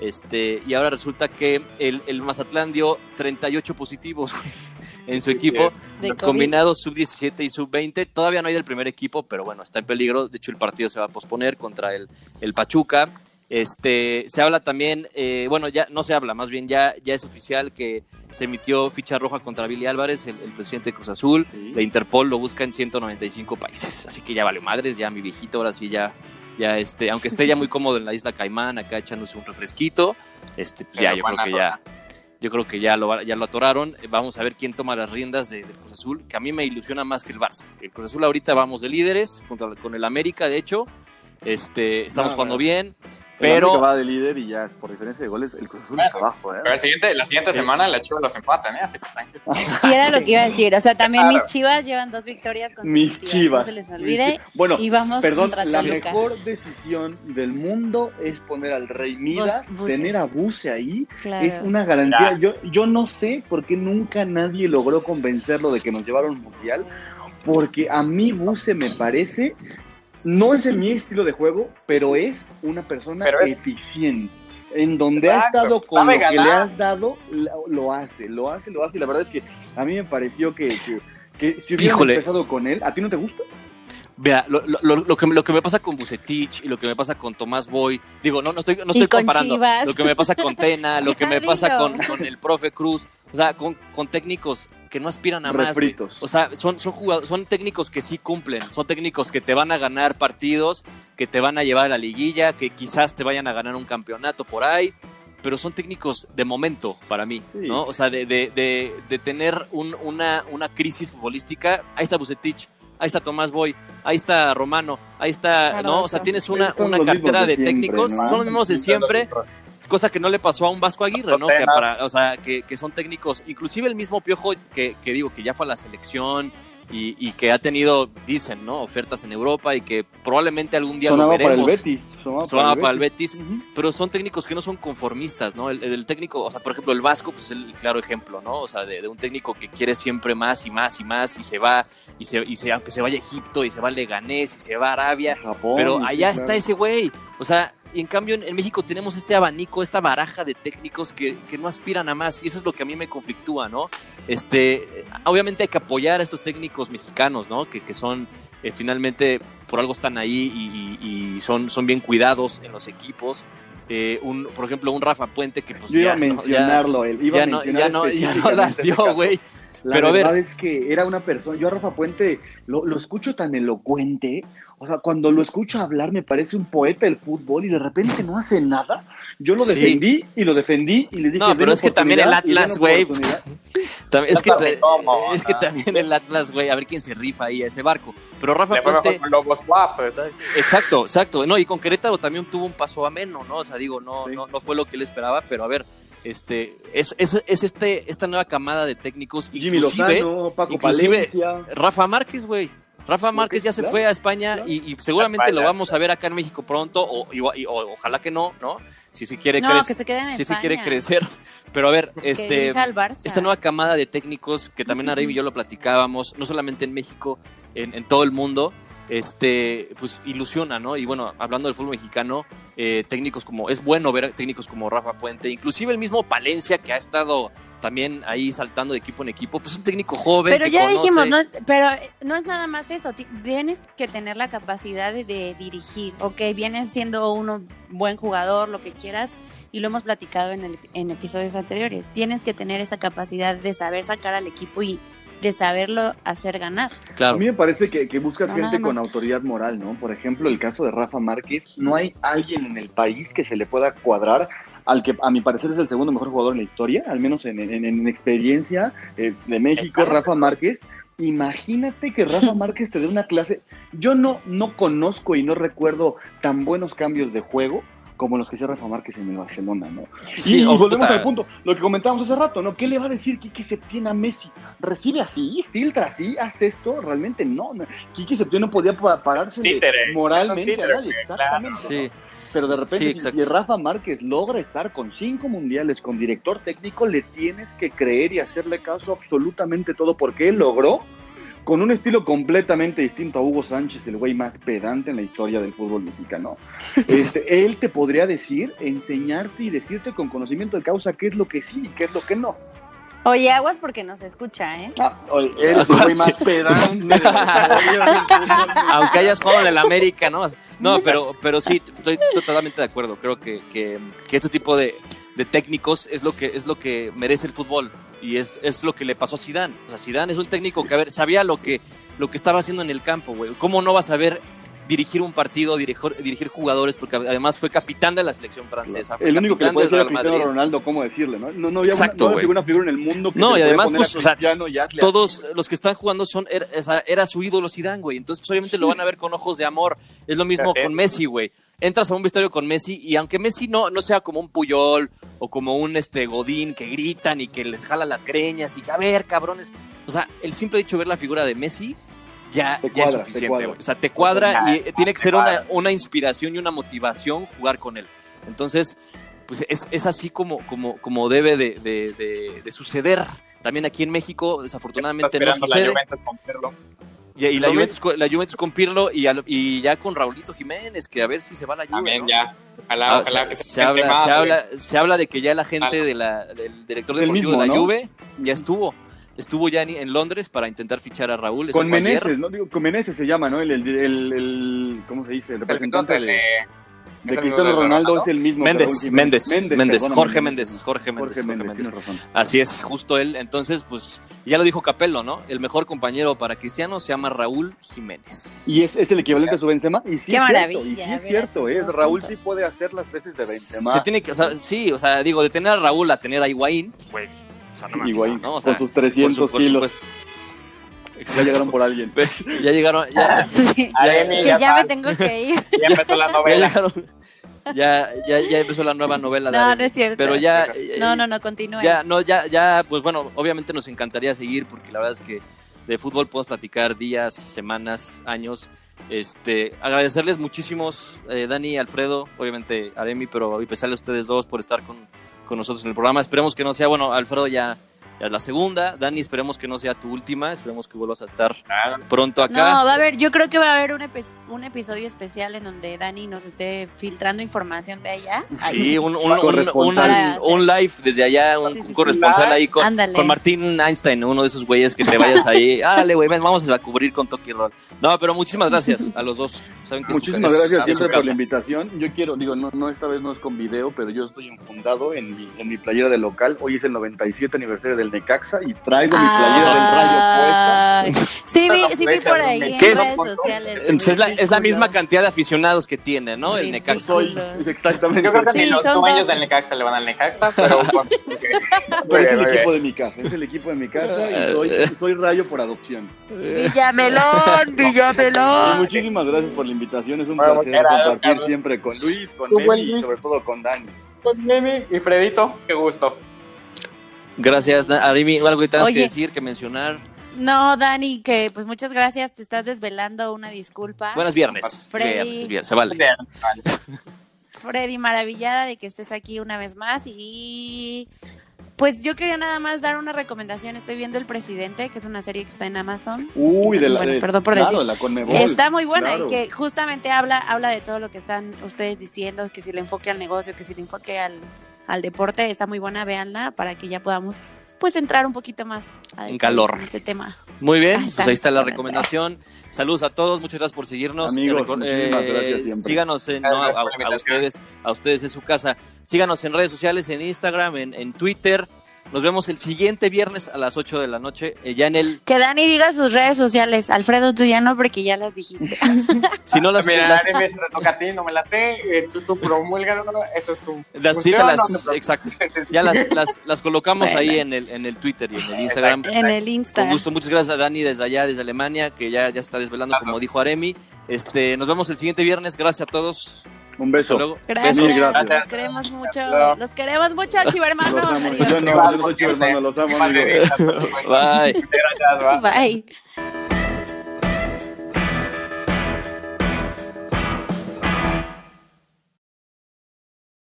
Este, y ahora resulta que el, el Mazatlán dio 38 positivos en su equipo, combinados sub-17 y sub-20. Todavía no hay del primer equipo, pero bueno, está en peligro. De hecho, el partido se va a posponer contra el, el Pachuca. Este, se habla también, eh, bueno, ya no se habla, más bien ya, ya es oficial que se emitió ficha roja contra Billy Álvarez, el, el presidente de Cruz Azul. Sí. La Interpol lo busca en 195 países. Así que ya vale madres, ya mi viejito ahora sí ya, ya este, aunque esté ya muy cómodo en la isla Caimán, acá echándose un refresquito, este, pues ya yo creo que ya, yo creo que ya lo, ya lo atoraron. Eh, Vamos a ver quién toma las riendas de, de Cruz Azul, que a mí me ilusiona más que el Barça. El Cruz Azul ahorita vamos de líderes, junto con el América, de hecho. Este, estamos No, jugando bien, Pero va de líder y ya por diferencia de goles el Cruz Azul Bueno, está abajo, ¿eh? Pero el siguiente, la siguiente Sí. semana la Chivas los empatan, ¿eh? Así que. Y era lo que iba a decir. O sea, también Claro. mis chivas llevan dos victorias Mis chivas. No se les olvide. Bueno, y vamos perdón, la Toluca. mejor decisión del mundo es poner al Rey Midas, Bus- Buse. tener a Buse ahí, Claro. es una garantía. Yo, yo no sé por qué nunca nadie logró convencerlo de que nos llevaron al mundial, porque a mí Buse me parece, no es en mi estilo de juego, pero es una persona es- eficiente. En donde ha Exacto. estado con Sabe lo que le has dado, lo, hace, lo hace, lo hace. Y la verdad es que a mí me pareció que, que, que si hubieran Híjole. empezado con él, ¿a ti no te gusta? Vea, lo, lo- lo- lo que, lo que me pasa con Bucetich y lo que me pasa con Tomás Boy, digo, no, no estoy, no estoy comparando. Chivas. Lo que me pasa con Tena, lo que me pasa con el profe Cruz, o sea, con, con técnicos que no aspiran a más. O sea, son, son, jugadores, son técnicos que sí cumplen, son técnicos que te van a ganar partidos, que te van a llevar a la liguilla, que quizás te vayan a ganar un campeonato por ahí, pero son técnicos de momento para mí, Sí. ¿no? O sea, de, de, de, de tener un- una, una crisis futbolística, ahí está Bucetich, ahí está Tomás Boy, ahí está Romano, ahí está, ¿no? O sea, tienes una, una cartera de de, siempre, técnicos, ¿no? son los mismos de siempre, cosa que no le pasó a un Vasco Aguirre, ¿no? Que para, o sea, que, que son técnicos, inclusive el mismo Piojo que, que digo que ya fue a la selección y, y que ha tenido, dicen, ¿no? Ofertas en Europa y que probablemente algún día Sonaba lo para el veremos. Betis. Sonaba, Sonaba para el Betis, pero son técnicos que no son conformistas, ¿no? El, el técnico, o sea, por ejemplo, el Vasco, pues es el claro ejemplo, ¿no? O sea, de, de un técnico que quiere siempre más y más y más y se va, y se, y se, aunque se vaya a Egipto y se va a Leganés y se va a Arabia, Japón, pero sí, allá claro. está ese güey. O sea, y en cambio en, en México tenemos este abanico, esta baraja de técnicos que, que no aspiran a más. Y eso es lo que a mí me conflictúa, ¿no? Este, obviamente hay que apoyar a estos técnicos mexicanos, ¿no? Que, que son, eh, finalmente, por algo están ahí y, y- y son, son bien cuidados en los equipos. Eh, un, por ejemplo, un Rafa Puente que pues Yo iba ya, a no- ya- mencionarlo, él. Iba ya a no, mencionar ya, no, ya no las ese dio, güey. La Pero a ver. verdad es que era una persona, yo a Rafa Puente lo, lo escucho tan elocuente, o sea, cuando lo escucho hablar me parece un poeta del fútbol y de repente no hace nada. Yo lo Sí. defendí y lo defendí y le dije, No, "Den pero es que también el oportunidad", y den Atlas, güey, es, que, es que también el Atlas, güey, a ver quién se rifa ahí a ese barco. Pero Rafa Le Puente, con Lobos exacto, exacto. No, y con Querétaro también tuvo un paso ameno, ¿no? O sea, digo, no, Sí. no, no fue lo que él esperaba, pero a ver, este, es, es, es este, esta nueva camada de técnicos, Jimmy inclusive Lozano, Paco inclusive- Palencia. Rafa Márquez, güey. Rafa Márquez ya se claro, fue a España claro. y, y seguramente España, lo vamos a ver acá en México pronto, o, igual- y- o- ojalá que no, ¿no? Si se quiere No, crecer. que se queden en Si se quiere crecer. Pero a ver, Que este. Esta nueva camada de técnicos que también Araim y yo lo platicábamos, no solamente en México, en, en todo el mundo, este, pues ilusiona, ¿no? Y bueno, hablando del fútbol mexicano, eh, técnicos como, es bueno ver técnicos como Rafa Puente, inclusive el mismo Palencia que ha estado también ahí saltando de equipo en equipo, pues un técnico joven. Pero que ya conoce. dijimos, no, pero no es nada más eso. ti- Tienes que tener la capacidad de, de dirigir. Ok, vienes siendo uno buen jugador, lo que quieras, y lo hemos platicado en, el- en episodios anteriores. Tienes que tener esa capacidad de saber sacar al equipo y de saberlo hacer ganar. A Claro. mí me parece que, que buscas No, gente con autoridad moral, ¿no? Por ejemplo, el caso de Rafa Márquez, no hay alguien en el país que se le pueda cuadrar al que a mi parecer es el segundo mejor jugador en la historia, al menos en, en- en experiencia eh, de México. Rafa Márquez. Imagínate que Rafa Márquez te dé una clase. Yo no, no conozco y no recuerdo tan buenos cambios de juego como los que hacía Rafa Márquez en el Barcelona, ¿no? Sí, y, oh, volvemos puta. al punto, lo que comentábamos hace rato, ¿no? ¿Qué le va a decir Quique Setién a Messi? ¿Recibe así? ¿Filtra así? ¿Haz esto? Realmente no. no. Quique Setién no podía pa- pararse Títere, moralmente títere, a nadie, exactamente. Sí. ¿no? Pero de repente, Sí, si- Rafa Márquez logra estar con cinco mundiales, con director técnico, le tienes que creer y hacerle caso absolutamente todo, porque él logró, con un estilo completamente distinto a Hugo Sánchez, el güey más pedante en la historia del fútbol mexicano. Este, él te podría decir, enseñarte y decirte con conocimiento de causa qué es lo que sí y qué es lo que no. Oye, aguas porque no se escucha, ¿eh? Ah, oye, eres el güey más pedante de. Aunque hayas jugado en el América, ¿no? No, pero, pero sí, estoy totalmente de acuerdo. Creo que, que, que este tipo de, de técnicos es lo que es lo que merece el fútbol y es, es lo que le pasó a Zidane. O sea, Zidane es un técnico que a ver, sabía lo que lo que estaba haciendo en el campo, güey. ¿Cómo no vas a ver dirigir un partido, dirigir, dirigir jugadores, porque además fue capitán de la selección francesa. fue El único que le puede decir a Cristiano. Ronaldo cómo decirle, ¿no? No, no había Exacto, una, no güey. había una figura en el mundo que No, le y además, pues, o sea, Todos los que están jugando son era, su ídolo Zidane, güey. Entonces, pues, obviamente lo van a ver con ojos de amor. Es lo mismo con Messi, güey. Entras a un vestuario con Messi y aunque Messi no, no sea como un Puyol o como un este Godín que gritan y que les jala las greñas y que a ver, cabrones. O sea, el simple hecho de ver la figura de Messi ya, es te suficiente. O sea, te cuadra y tiene que ser una, una inspiración y una motivación jugar con él. Entonces, pues es, es así como, como, como debe de, de- de- de suceder. También aquí en México, desafortunadamente no Esperando la Juventus. Y, y la, ¿Lo Juventus, con- la Juventus con Pirlo y, al- y ya con Raulito Jiménez, que a ver si se va a la Juve, También ¿no? ya. Ojalá, Ah, ojalá se, que se se habla, más, se, habla, se habla de que ya la gente de la, del director deportivo mismo, de la ¿no? Juve ya estuvo. Estuvo ya en, en Londres para intentar fichar a Raúl. Con. Meneses, ¿no? Digo, con Meneses se llama, ¿no? El, el, el, el- ¿cómo se dice? El El representante de- de, es Cristiano de Ronaldo es el mismo. Méndez. Méndez, Méndez, Jorge Méndez, Jorge Méndez, Jorge Méndez. Así es, justo él. Entonces, pues ya lo dijo Capello, ¿no? El mejor compañero para Cristiano se llama Raúl Jiménez. Y es, es el equivalente a su Benzema. Y sí Qué es maravilla, cierto, y sí es cierto, esos ¿eh? Raúl juntos. sí puede hacer las veces de Benzema. Se tiene que, o sea, sí, o sea, digo, de tener a Raúl a tener a Higuaín, pues, güey, o sea, no mames, Higuaín, ¿no? O sea, con sus 300 por su- por kilos. supuesto. Ya llegaron por alguien. Ya llegaron, ya, Sí. Aremi, Que ya me tengo que ir. Ya empezó la ya novela. ya, ya, ya empezó la nueva novela de No, no es cierto. Pero ya, No, no, no, continúe. ya, no, ya, ya, pues bueno, obviamente nos encantaría seguir porque la verdad es que de fútbol podemos platicar días, semanas, años. Este, agradecerles muchísimos, eh, Dani, Alfredo, obviamente Aremi, pero empezarle a ustedes dos por estar con, con nosotros en el programa. Esperemos que no sea, bueno, Alfredo ya, ya es la segunda, Dani, esperemos que no sea tu última, esperemos que vuelvas a estar pronto No, acá. va a haber, yo creo que va a haber un, epi- un episodio especial en donde Dani nos esté filtrando información de allá. Ahí Sí, un, un, un, un, Corresponsal. un live desde allá, un, Sí, sí, un sí. corresponsal ahí con, Martín Einstein, uno de esos güeyes que te vayas ahí. Árale, güey, ven, vamos a cubrir con Toki Roll. No, pero muchísimas gracias a los dos. Saben que Muchísimas es- gracias siempre por la invitación. Yo quiero, digo, no, no esta vez no es con video, pero yo estoy enfundado en mi, en mi playera de local. Hoy es el 97 aniversario del Necaxa y traigo mi playera del Rayo puesta. Sí, vi, sí vi por ahí en redes sociales. Es, la, es la misma cantidad de aficionados que tiene, ¿no? El Necaxa. Exactamente. Yo creo que Sí, ni los dueños del Necaxa le van al Necaxa, pero bueno. Pero es el muy equipo de mi casa, es el equipo de mi casa y soy, soy Rayo por adopción. Villamelón, Y Villamelón. muchísimas gracias por la invitación, es un Bueno, placer compartir Carlos. siempre con Luis, con Memi y sobre todo con Dani. Con Memi y Fredito, qué gusto. Gracias, Arimi. ¿Algo que tengas que Oye. decir, que mencionar? No, Dani, que pues muchas gracias, te estás desvelando, una disculpa. Buenas viernes. Freddy. Viernes, es viernes, se vale. Freddy, maravillada de que estés aquí una vez más y pues yo quería nada más dar una recomendación. Estoy viendo El Presidente, que es una serie que está en Amazon. Uy, de la, Bueno, de- perdón por claro, decir. de la Conmebol. Está muy buena claro. y que justamente habla, habla de todo lo que están ustedes diciendo, que si le enfoque al negocio, que si le enfoque al, al deporte, está muy buena, véanla para que ya podamos pues entrar un poquito más a En calor. este tema. Muy bien, Ah, pues ahí está la recomendación. Saludos a todos, muchas gracias por seguirnos. Amigos, Eh, gracias. Síganos en, no, a, a ustedes, a ustedes en su casa. Síganos en redes sociales, en Instagram, en, en Twitter. Nos vemos el siguiente viernes a las 8 de la noche, eh, ya en el... Que Dani diga sus redes sociales. Alfredo, tú ya no, porque ya las dijiste. Si no las... Mira, las- se les toca a ti, no me las sé. eh, tú, tú promulga, no, no, eso es tu. las- te las- no te exacto. Ya las, las, las colocamos Bueno. ahí en el, en el Twitter y en el Instagram. en el Insta. Con gusto, muchas gracias a Dani desde allá, desde Alemania, que ya, ya está desvelando, como dijo Aremi. Este, nos vemos el siguiente viernes. Gracias a todos. Un beso. Gracias. Mil gracias. Los queremos mucho. Hasta Los queremos mucho, chivermanos. Los amo. Yo no, yo no soy chivo, hermano, los amo, amigos. Bye. Gracias, va. Bye.